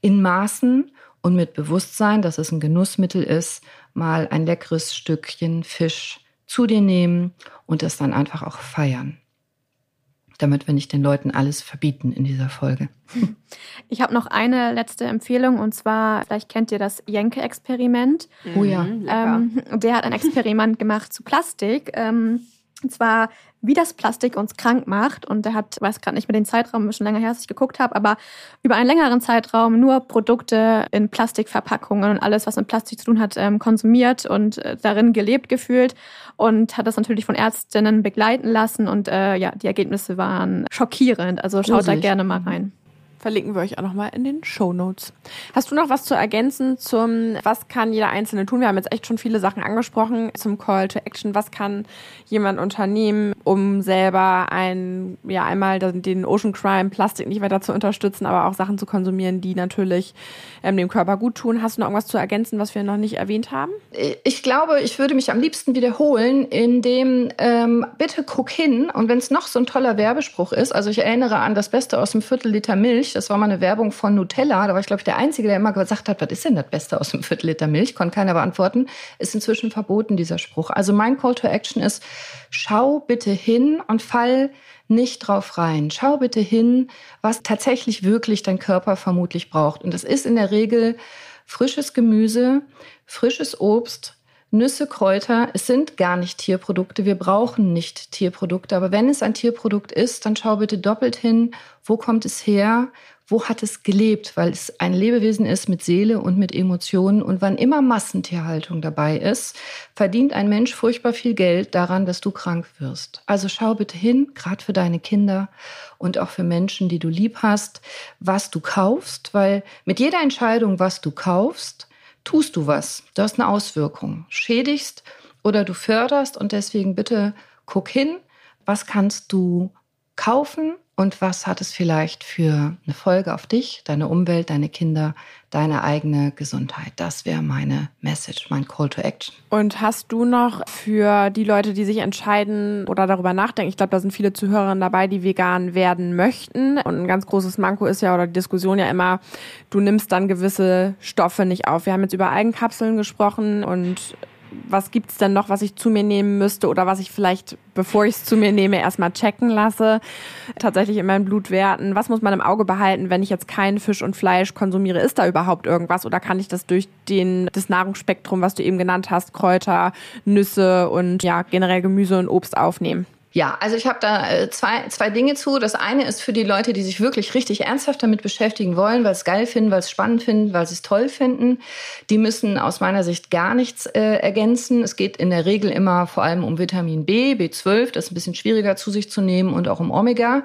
in Maßen und mit Bewusstsein, dass es ein Genussmittel ist, mal ein leckeres Stückchen Fisch zu dir nehmen und das dann einfach auch feiern. Damit wir nicht den Leuten alles verbieten in dieser Folge. Ich habe noch eine letzte Empfehlung und zwar, vielleicht kennt ihr das Jenke-Experiment. Oh ja. Ähm, der hat ein Experiment gemacht zu Plastik. Ähm, und zwar, wie das Plastik uns krank macht. Und er hat, weiß gerade nicht mehr den Zeitraum, schon länger her, als ich geguckt habe, aber über einen längeren Zeitraum nur Produkte in Plastikverpackungen und alles, was mit Plastik zu tun hat, ähm, konsumiert und äh, darin gelebt gefühlt. Und hat das natürlich von Ärztinnen begleiten lassen. Und äh, ja, die Ergebnisse waren schockierend. Also schaut Gruselig. da gerne mal rein. Verlinken wir euch auch nochmal in den Show Notes. Hast du noch was zu ergänzen zum, was kann jeder Einzelne tun? Wir haben jetzt echt schon viele Sachen angesprochen zum Call to Action. Was kann jemand unternehmen, um selber ein, ja, einmal den Ocean Crime Plastik nicht weiter zu unterstützen, aber auch Sachen zu konsumieren, die natürlich ähm, dem Körper gut tun? Hast du noch irgendwas zu ergänzen, was wir noch nicht erwähnt haben? Ich glaube, ich würde mich am liebsten wiederholen, indem ähm, bitte guck hin und wenn es noch so ein toller Werbespruch ist, also ich erinnere an das Beste aus dem Viertel Liter Milch, Milch. Das war mal eine Werbung von Nutella. Da war ich, glaube ich, der Einzige, der immer gesagt hat, was ist denn das Beste aus einem Viertel Liter Milch? Konnte keiner beantworten. Ist inzwischen verboten, dieser Spruch. Also mein Call to Action ist, schau bitte hin und fall nicht drauf rein. Schau bitte hin, was tatsächlich wirklich dein Körper vermutlich braucht. Und das ist in der Regel frisches Gemüse, frisches Obst, Nüsse, Kräuter, es sind gar nicht Tierprodukte. Wir brauchen nicht Tierprodukte. Aber wenn es ein Tierprodukt ist, dann schau bitte doppelt hin, wo kommt es her? Wo hat es gelebt? Weil es ein Lebewesen ist mit Seele und mit Emotionen. Und wann immer Massentierhaltung dabei ist, verdient ein Mensch furchtbar viel Geld daran, dass du krank wirst. Also schau bitte hin, gerade für deine Kinder und auch für Menschen, die du lieb hast, was du kaufst. Weil mit jeder Entscheidung, was du kaufst, tust du was. Du hast eine Auswirkung. Schädigst oder du förderst und deswegen bitte guck hin, was kannst du kaufen und was hat es vielleicht für eine Folge auf dich, deine Umwelt, deine Kinder, deine eigene Gesundheit. Das wäre meine Message, mein Call to Action. Und hast du noch für die Leute, die sich entscheiden oder darüber nachdenken, ich glaube, da sind viele Zuhörerinnen dabei, die vegan werden möchten. Und ein ganz großes Manko ist ja, oder die Diskussion ja immer, du nimmst dann gewisse Stoffe nicht auf. Wir haben jetzt über Eigenkapseln gesprochen und was gibt's denn noch, was ich zu mir nehmen müsste oder was ich vielleicht, bevor ich es zu mir nehme, erstmal checken lasse, tatsächlich in meinen Blutwerten. Was muss man im Auge behalten, wenn ich jetzt keinen Fisch und Fleisch konsumiere? Ist da überhaupt irgendwas oder kann ich das durch den, das Nahrungsspektrum, was du eben genannt hast, Kräuter, Nüsse und ja, generell Gemüse und Obst aufnehmen? Ja, also ich habe da äh, zwei, zwei Dinge zu. Das eine ist für die Leute, die sich wirklich richtig ernsthaft damit beschäftigen wollen, weil es geil finden, weil es spannend finden, weil sie es toll finden. Die müssen aus meiner Sicht gar nichts äh, ergänzen. Es geht in der Regel immer vor allem um Vitamin B, B12, das ist ein bisschen schwieriger zu sich zu nehmen und auch um Omega,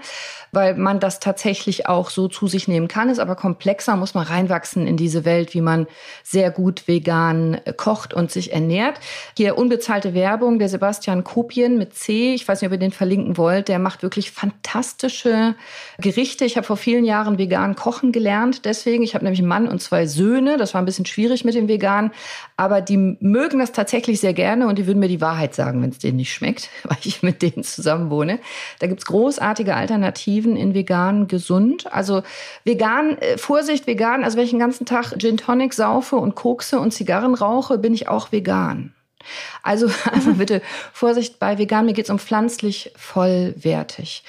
weil man das tatsächlich auch so zu sich nehmen kann. Ist aber komplexer, muss man reinwachsen in diese Welt, wie man sehr gut vegan äh, kocht und sich ernährt. Hier unbezahlte Werbung, der Sebastian Kopien mit C. Ich weiß nicht, ob ihr den verlinken wollt, der macht wirklich fantastische Gerichte. Ich habe vor vielen Jahren vegan kochen gelernt. Deswegen, ich habe nämlich einen Mann und zwei Söhne. Das war ein bisschen schwierig mit dem Vegan. Aber die mögen das tatsächlich sehr gerne und die würden mir die Wahrheit sagen, wenn es denen nicht schmeckt, weil ich mit denen zusammen wohne. Da gibt's großartige Alternativen in vegan gesund. Also vegan, äh, Vorsicht, vegan, also wenn ich den ganzen Tag Gin Tonic saufe und kokse und Zigarren rauche, bin ich auch vegan. Also einfach bitte Vorsicht bei vegan, mir geht es um pflanzlich vollwertig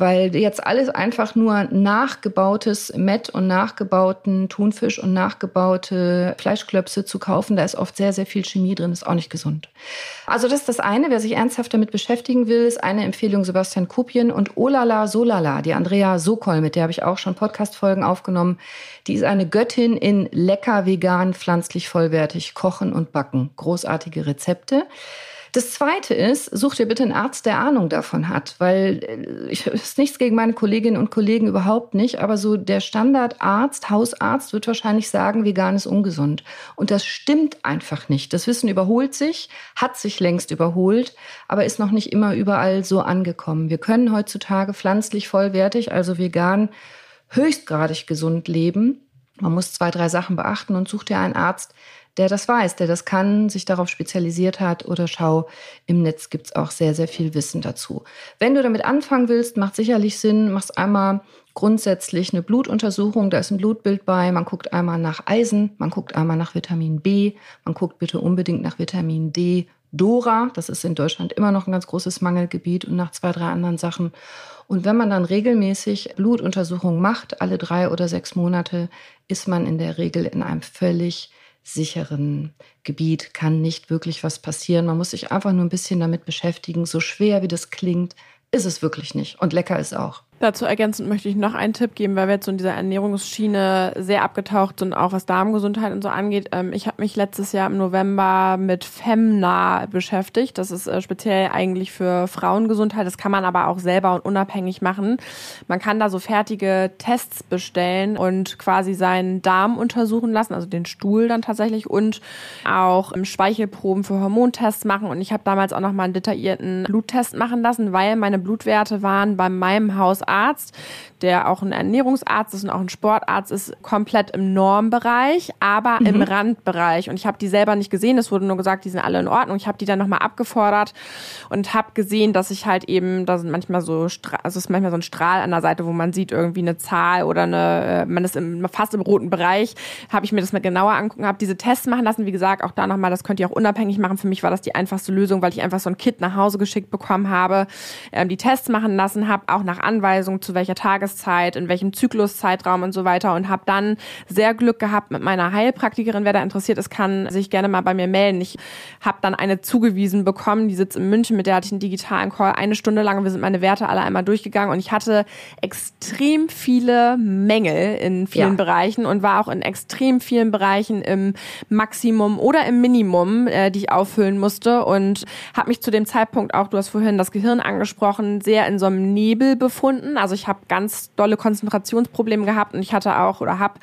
weil jetzt alles einfach nur nachgebautes Mett und nachgebauten Thunfisch und nachgebaute Fleischklöpse zu kaufen, da ist oft sehr, sehr viel Chemie drin, ist auch nicht gesund. Also das ist das eine, wer sich ernsthaft damit beschäftigen will, ist eine Empfehlung Sebastian Kupien und Olala Solala, die Andrea Sokol, mit der habe ich auch schon Podcast-Folgen aufgenommen. Die ist eine Göttin in lecker, vegan, pflanzlich vollwertig kochen und backen. Großartige Rezepte. Das Zweite ist, such dir bitte einen Arzt, der Ahnung davon hat, weil äh, ich ist nichts gegen meine Kolleginnen und Kollegen überhaupt nicht, aber so der Standardarzt, Hausarzt wird wahrscheinlich sagen, vegan ist ungesund. Und das stimmt einfach nicht. Das Wissen überholt sich, hat sich längst überholt, aber ist noch nicht immer überall so angekommen. Wir können heutzutage pflanzlich vollwertig, also vegan, höchstgradig gesund leben. Man muss zwei, drei Sachen beachten und such dir einen Arzt, der das weiß, der das kann, sich darauf spezialisiert hat oder schau, im Netz gibt's auch sehr, sehr viel Wissen dazu. Wenn du damit anfangen willst, macht sicherlich Sinn, machst einmal grundsätzlich eine Blutuntersuchung, da ist ein Blutbild bei, man guckt einmal nach Eisen, man guckt einmal nach Vitamin B, man guckt bitte unbedingt nach Vitamin D Dora. Das ist in Deutschland immer noch ein ganz großes Mangelgebiet und nach zwei, drei anderen Sachen. Und wenn man dann regelmäßig Blutuntersuchungen macht, alle drei oder sechs Monate, ist man in der Regel in einem völlig sicheren Gebiet, kann nicht wirklich was passieren. Man muss sich einfach nur ein bisschen damit beschäftigen. So schwer wie das klingt, ist es wirklich nicht. Und lecker ist auch. Dazu ergänzend möchte ich noch einen Tipp geben, weil wir jetzt so in dieser Ernährungsschiene sehr abgetaucht sind, auch was Darmgesundheit und so angeht. Ähm, ich habe mich letztes Jahr im November mit Femna beschäftigt. Das ist äh, speziell eigentlich für Frauengesundheit. Das kann man aber auch selber und unabhängig machen. Man kann da so fertige Tests bestellen und quasi seinen Darm untersuchen lassen, also den Stuhl dann tatsächlich und auch Speichelproben für Hormontests machen. Und ich habe damals auch noch mal einen detaillierten Bluttest machen lassen, weil meine Blutwerte waren bei meinem Haus Arzt, der auch ein Ernährungsarzt ist und auch ein Sportarzt ist, komplett im Normbereich, aber mhm. im Randbereich. Und ich habe die selber nicht gesehen. Es wurde nur gesagt, die sind alle in Ordnung. Ich habe die dann nochmal abgefordert und habe gesehen, dass ich halt eben, da sind manchmal so, also es ist manchmal so ein Strahl an der Seite, wo man sieht irgendwie eine Zahl oder eine, äh, man ist im, fast im roten Bereich. Habe ich mir das mal genauer angucken, habe diese Tests machen lassen. Wie gesagt, auch da nochmal, das könnt ihr auch unabhängig machen. Für mich war das die einfachste Lösung, weil ich einfach so ein Kit nach Hause geschickt bekommen habe, ähm, die Tests machen lassen habe, auch nach Anweisung zu welcher Tageszeit, in welchem Zykluszeitraum und so weiter und habe dann sehr Glück gehabt mit meiner Heilpraktikerin. Wer da interessiert ist, kann sich gerne mal bei mir melden. Ich habe dann eine zugewiesen bekommen, die sitzt in München, mit der hatte ich einen digitalen Call eine Stunde lang. Wir sind meine Werte alle einmal durchgegangen und ich hatte extrem viele Mängel in vielen ja. Bereichen und war auch in extrem vielen Bereichen im Maximum oder im Minimum, äh, die ich auffüllen musste und habe mich zu dem Zeitpunkt auch, du hast vorhin das Gehirn angesprochen, sehr in so einem Nebel befunden. Also ich habe ganz dolle Konzentrationsprobleme gehabt und ich hatte auch oder habe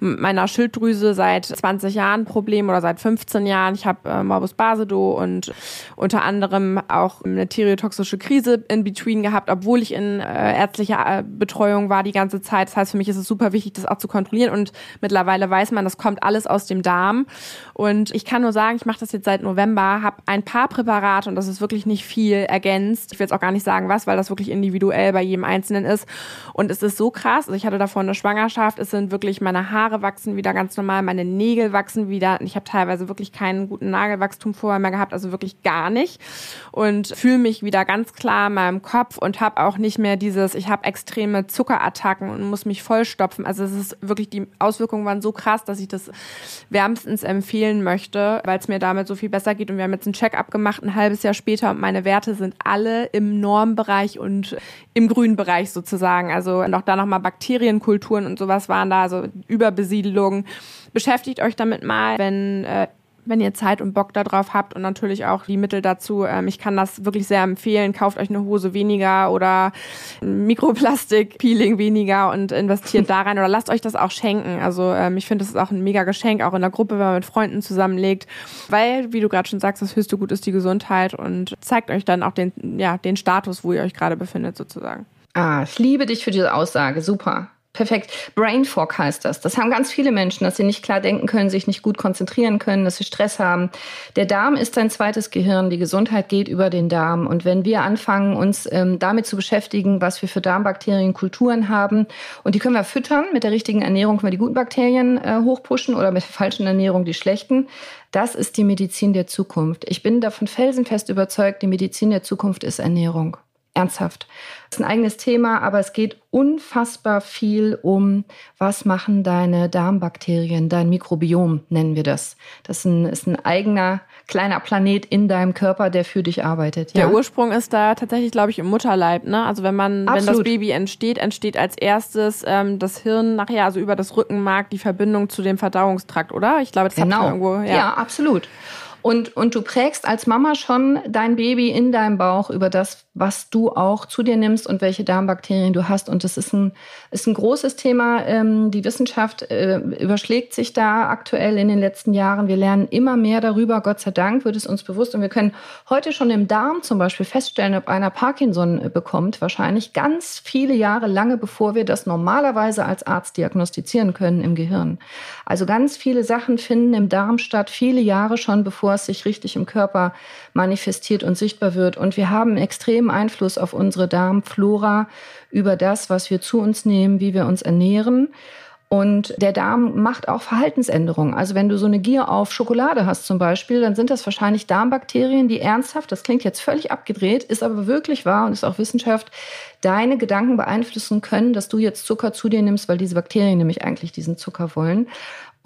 mit meiner Schilddrüse seit 20 Jahren Probleme oder seit 15 Jahren. Ich habe äh, Morbus Basedow und unter anderem auch eine thyreotoxische Krise in between gehabt, obwohl ich in äh, ärztlicher äh, Betreuung war die ganze Zeit. Das heißt, für mich ist es super wichtig, das auch zu kontrollieren und mittlerweile weiß man, das kommt alles aus dem Darm und ich kann nur sagen, ich mache das jetzt seit November, habe ein paar Präparate und das ist wirklich nicht viel ergänzt. Ich will jetzt auch gar nicht sagen, was, weil das wirklich individuell bei jedem Einzelnen ist. Und es ist so krass. Also ich hatte davor eine Schwangerschaft. Es sind wirklich meine Haare wachsen wieder ganz normal, meine Nägel wachsen wieder. Ich habe teilweise wirklich keinen guten Nagelwachstum vorher mehr gehabt, also wirklich gar nicht. Und fühle mich wieder ganz klar in meinem Kopf und habe auch nicht mehr dieses, ich habe extreme Zuckerattacken und muss mich vollstopfen. Also es ist wirklich, die Auswirkungen waren so krass, dass ich das wärmstens empfehlen möchte, weil es mir damit so viel besser geht. Und wir haben jetzt einen Check-up gemacht, ein halbes Jahr später und meine Werte sind alle im Normbereich und im grünen Bereich sozusagen. Also noch da nochmal Bakterienkulturen und sowas waren da, also Überbesiedelung. Beschäftigt euch damit mal, wenn äh, wenn ihr Zeit und Bock darauf habt und natürlich auch die Mittel dazu. Ähm, ich kann das wirklich sehr empfehlen. Kauft euch eine Hose weniger oder Mikroplastik-Peeling weniger und investiert da rein oder lasst euch das auch schenken. Also ähm, ich finde, das ist auch ein mega Geschenk, auch in der Gruppe, wenn man mit Freunden zusammenlegt, weil, wie du gerade schon sagst, das höchste Gut ist die Gesundheit und zeigt euch dann auch den, ja, den Status, wo ihr euch gerade befindet sozusagen. Ah, ich liebe dich für diese Aussage. Super. Perfekt. Brain Fog heißt das. Das haben ganz viele Menschen, dass sie nicht klar denken können, sich nicht gut konzentrieren können, dass sie Stress haben. Der Darm ist ein zweites Gehirn. Die Gesundheit geht über den Darm. Und wenn wir anfangen, uns ähm, damit zu beschäftigen, was wir für Darmbakterienkulturen haben, und die können wir füttern, mit der richtigen Ernährung können wir die guten Bakterien äh, hochpushen oder mit der falschen Ernährung die schlechten. Das ist die Medizin der Zukunft. Ich bin davon felsenfest überzeugt, die Medizin der Zukunft ist Ernährung ernsthaft. Das ist ein eigenes Thema, aber es geht unfassbar viel um, was machen deine Darmbakterien, dein Mikrobiom nennen wir das. Das ist ein, ist ein eigener kleiner Planet in deinem Körper, der für dich arbeitet. Ja? Der Ursprung ist da tatsächlich, glaube ich, im Mutterleib. Ne? Also wenn man, Absolut. wenn das Baby entsteht, entsteht als erstes ähm, das Hirn nachher, also über das Rückenmark, die Verbindung zu dem Verdauungstrakt, oder? Ich glaube, das genau. irgendwo. Ja. ja, absolut. Und, und du prägst als Mama schon dein Baby in deinem Bauch über das, was du auch zu dir nimmst und welche Darmbakterien du hast. Und das ist ein, ist ein großes Thema. Ähm, die Wissenschaft äh, überschlägt sich da aktuell in den letzten Jahren. Wir lernen immer mehr darüber. Gott sei Dank wird es uns bewusst. Und wir können heute schon im Darm zum Beispiel feststellen, ob einer Parkinson äh, bekommt. Wahrscheinlich ganz viele Jahre lange, bevor wir das normalerweise als Arzt diagnostizieren können im Gehirn. Also ganz viele Sachen finden im Darm statt, viele Jahre schon, bevor es sich richtig im Körper manifestiert und sichtbar wird. Und wir haben extremen Einfluss auf unsere Darmflora über das, was wir zu uns nehmen, wie wir uns ernähren. Und der Darm macht auch Verhaltensänderungen. Also wenn du so eine Gier auf Schokolade hast zum Beispiel, dann sind das wahrscheinlich Darmbakterien, die ernsthaft, das klingt jetzt völlig abgedreht, ist aber wirklich wahr und ist auch Wissenschaft, deine Gedanken beeinflussen können, dass du jetzt Zucker zu dir nimmst, weil diese Bakterien nämlich eigentlich diesen Zucker wollen.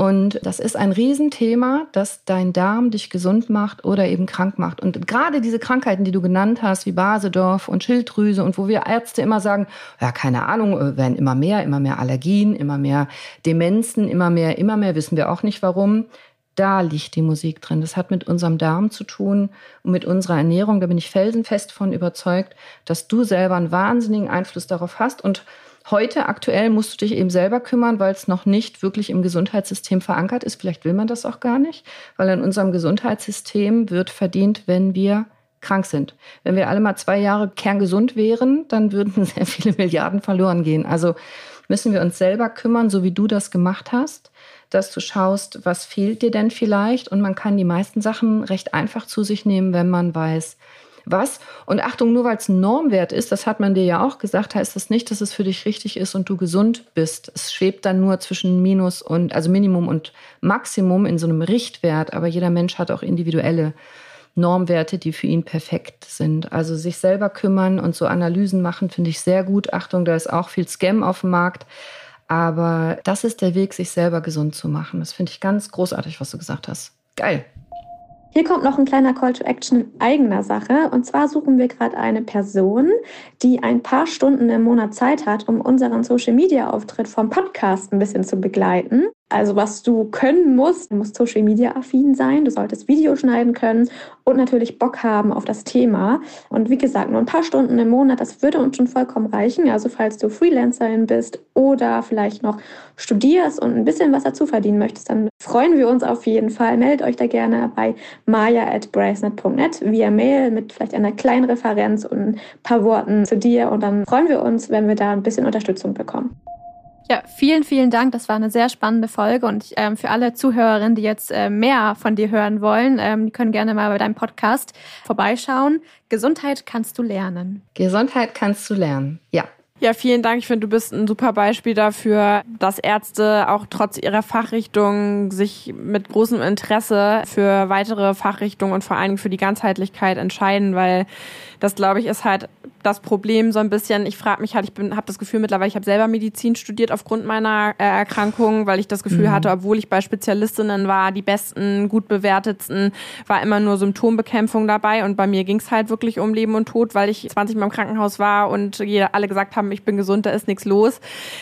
Und das ist ein Riesenthema, dass dein Darm dich gesund macht oder eben krank macht. Und gerade diese Krankheiten, die du genannt hast, wie Basedorf und Schilddrüse und wo wir Ärzte immer sagen, ja, keine Ahnung, äh, werden immer mehr, immer mehr Allergien, immer mehr Demenzen, immer mehr, immer mehr, wissen wir auch nicht warum. Da liegt die Musik drin. Das hat mit unserem Darm zu tun und mit unserer Ernährung. Da bin ich felsenfest von überzeugt, dass du selber einen wahnsinnigen Einfluss darauf hast und Heute aktuell musst du dich eben selber kümmern, weil es noch nicht wirklich im Gesundheitssystem verankert ist. Vielleicht will man das auch gar nicht, weil in unserem Gesundheitssystem wird verdient, wenn wir krank sind. Wenn wir alle mal zwei Jahre kerngesund wären, dann würden sehr viele Milliarden verloren gehen. Also müssen wir uns selber kümmern, so wie du das gemacht hast, dass du schaust, was fehlt dir denn vielleicht? Und man kann die meisten Sachen recht einfach zu sich nehmen, wenn man weiß, was. Und Achtung, nur weil es ein Normwert ist, das hat man dir ja auch gesagt, heißt das nicht, dass es für dich richtig ist und du gesund bist. Es schwebt dann nur zwischen Minus und, also Minimum und Maximum in so einem Richtwert. Aber jeder Mensch hat auch individuelle Normwerte, die für ihn perfekt sind. Also sich selber kümmern und so Analysen machen, finde ich sehr gut. Achtung, da ist auch viel Scam auf dem Markt. Aber das ist der Weg, sich selber gesund zu machen. Das finde ich ganz großartig, was du gesagt hast. Geil. Hier kommt noch ein kleiner Call to Action in eigener Sache. Und zwar suchen wir gerade eine Person, die ein paar Stunden im Monat Zeit hat, um unseren Social Media Auftritt vom Podcast ein bisschen zu begleiten. Also was du können musst, du musst Social Media affin sein, du solltest Video schneiden können und natürlich Bock haben auf das Thema. Und wie gesagt, nur ein paar Stunden im Monat, das würde uns schon vollkommen reichen. Also falls du Freelancerin bist oder vielleicht noch studierst und ein bisschen was dazu verdienen möchtest, dann freuen wir uns auf jeden Fall. Meldet euch da gerne bei maya at bracenet.net via Mail mit vielleicht einer kleinen Referenz und ein paar Worten zu dir. Und dann freuen wir uns, wenn wir da ein bisschen Unterstützung bekommen. Ja, vielen, vielen Dank. Das war eine sehr spannende Folge. Und ähm, für alle Zuhörerinnen, die jetzt äh, mehr von dir hören wollen, ähm, die können gerne mal bei deinem Podcast vorbeischauen. Gesundheit kannst du lernen. Gesundheit kannst du lernen, ja. Ja, vielen Dank. Ich finde, du bist ein super Beispiel dafür, dass Ärzte auch trotz ihrer Fachrichtung sich mit großem Interesse für weitere Fachrichtungen und vor allen Dingen für die Ganzheitlichkeit entscheiden, weil das, glaube ich, ist halt das Problem so ein bisschen. Ich frage mich halt, ich habe das Gefühl mittlerweile, ich habe selber Medizin studiert aufgrund meiner äh, Erkrankung, weil ich das Gefühl mhm. hatte, obwohl ich bei Spezialistinnen war, die besten, gut bewertetsten, war immer nur Symptombekämpfung dabei und bei mir ging es halt wirklich um Leben und Tod, weil ich 20 Mal im Krankenhaus war und jeder, alle gesagt haben, ich bin gesund, da ist nichts los.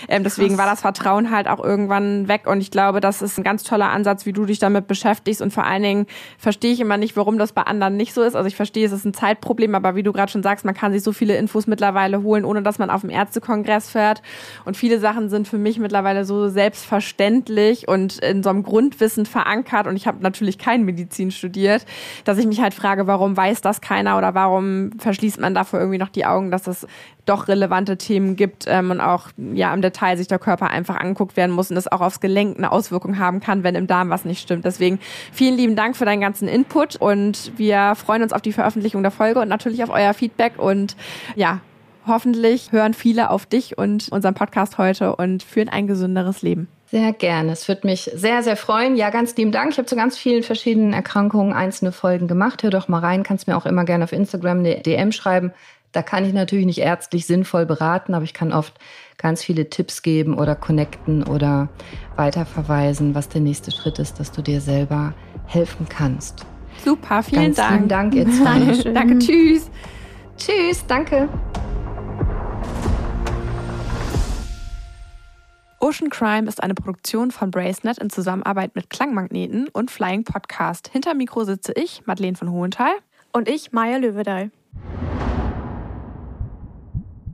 Ähm, deswegen war das Vertrauen halt auch irgendwann weg und ich glaube, das ist ein ganz toller Ansatz, wie du dich damit beschäftigst und vor allen Dingen verstehe ich immer nicht, warum das bei anderen nicht so ist. Also ich verstehe, es ist ein Zeitproblem, aber wie du gerade schon sagst, man kann sich so viele Infos mittlerweile holen, ohne dass man auf dem Ärztekongress fährt. Und viele Sachen sind für mich mittlerweile so selbstverständlich und in so einem Grundwissen verankert. Und ich habe natürlich kein Medizin studiert, dass ich mich halt frage, warum weiß das keiner oder warum verschließt man davor irgendwie noch die Augen, dass es doch relevante Themen gibt ähm, und auch ja im Detail sich der Körper einfach angeguckt werden muss und das auch aufs Gelenk eine Auswirkung haben kann, wenn im Darm was nicht stimmt. Deswegen vielen lieben Dank für deinen ganzen Input und wir freuen uns auf die Veröffentlichung der Folge und natürlich auf euer Feedback und ja, hoffentlich hören viele auf dich und unseren Podcast heute und führen ein gesünderes Leben. Sehr gerne. Es würde mich sehr, sehr freuen. Ja, ganz lieben Dank. Ich habe zu ganz vielen verschiedenen Erkrankungen einzelne Folgen gemacht. Hör doch mal rein. Kannst mir auch immer gerne auf Instagram eine DM schreiben. Da kann ich natürlich nicht ärztlich sinnvoll beraten, aber ich kann oft ganz viele Tipps geben oder connecten oder weiterverweisen, was der nächste Schritt ist, dass du dir selber helfen kannst. Super, vielen ganz Dank. Vielen Dank, ihr zwei. Dankeschön. Danke, tschüss. Tschüss, danke. Ocean Crime ist eine Produktion von Bracenet in Zusammenarbeit mit Klangmagneten und Flying Podcast. Hinter Mikro sitze ich, Madeleine von Hohenthal. Und ich, Maya Löwedal.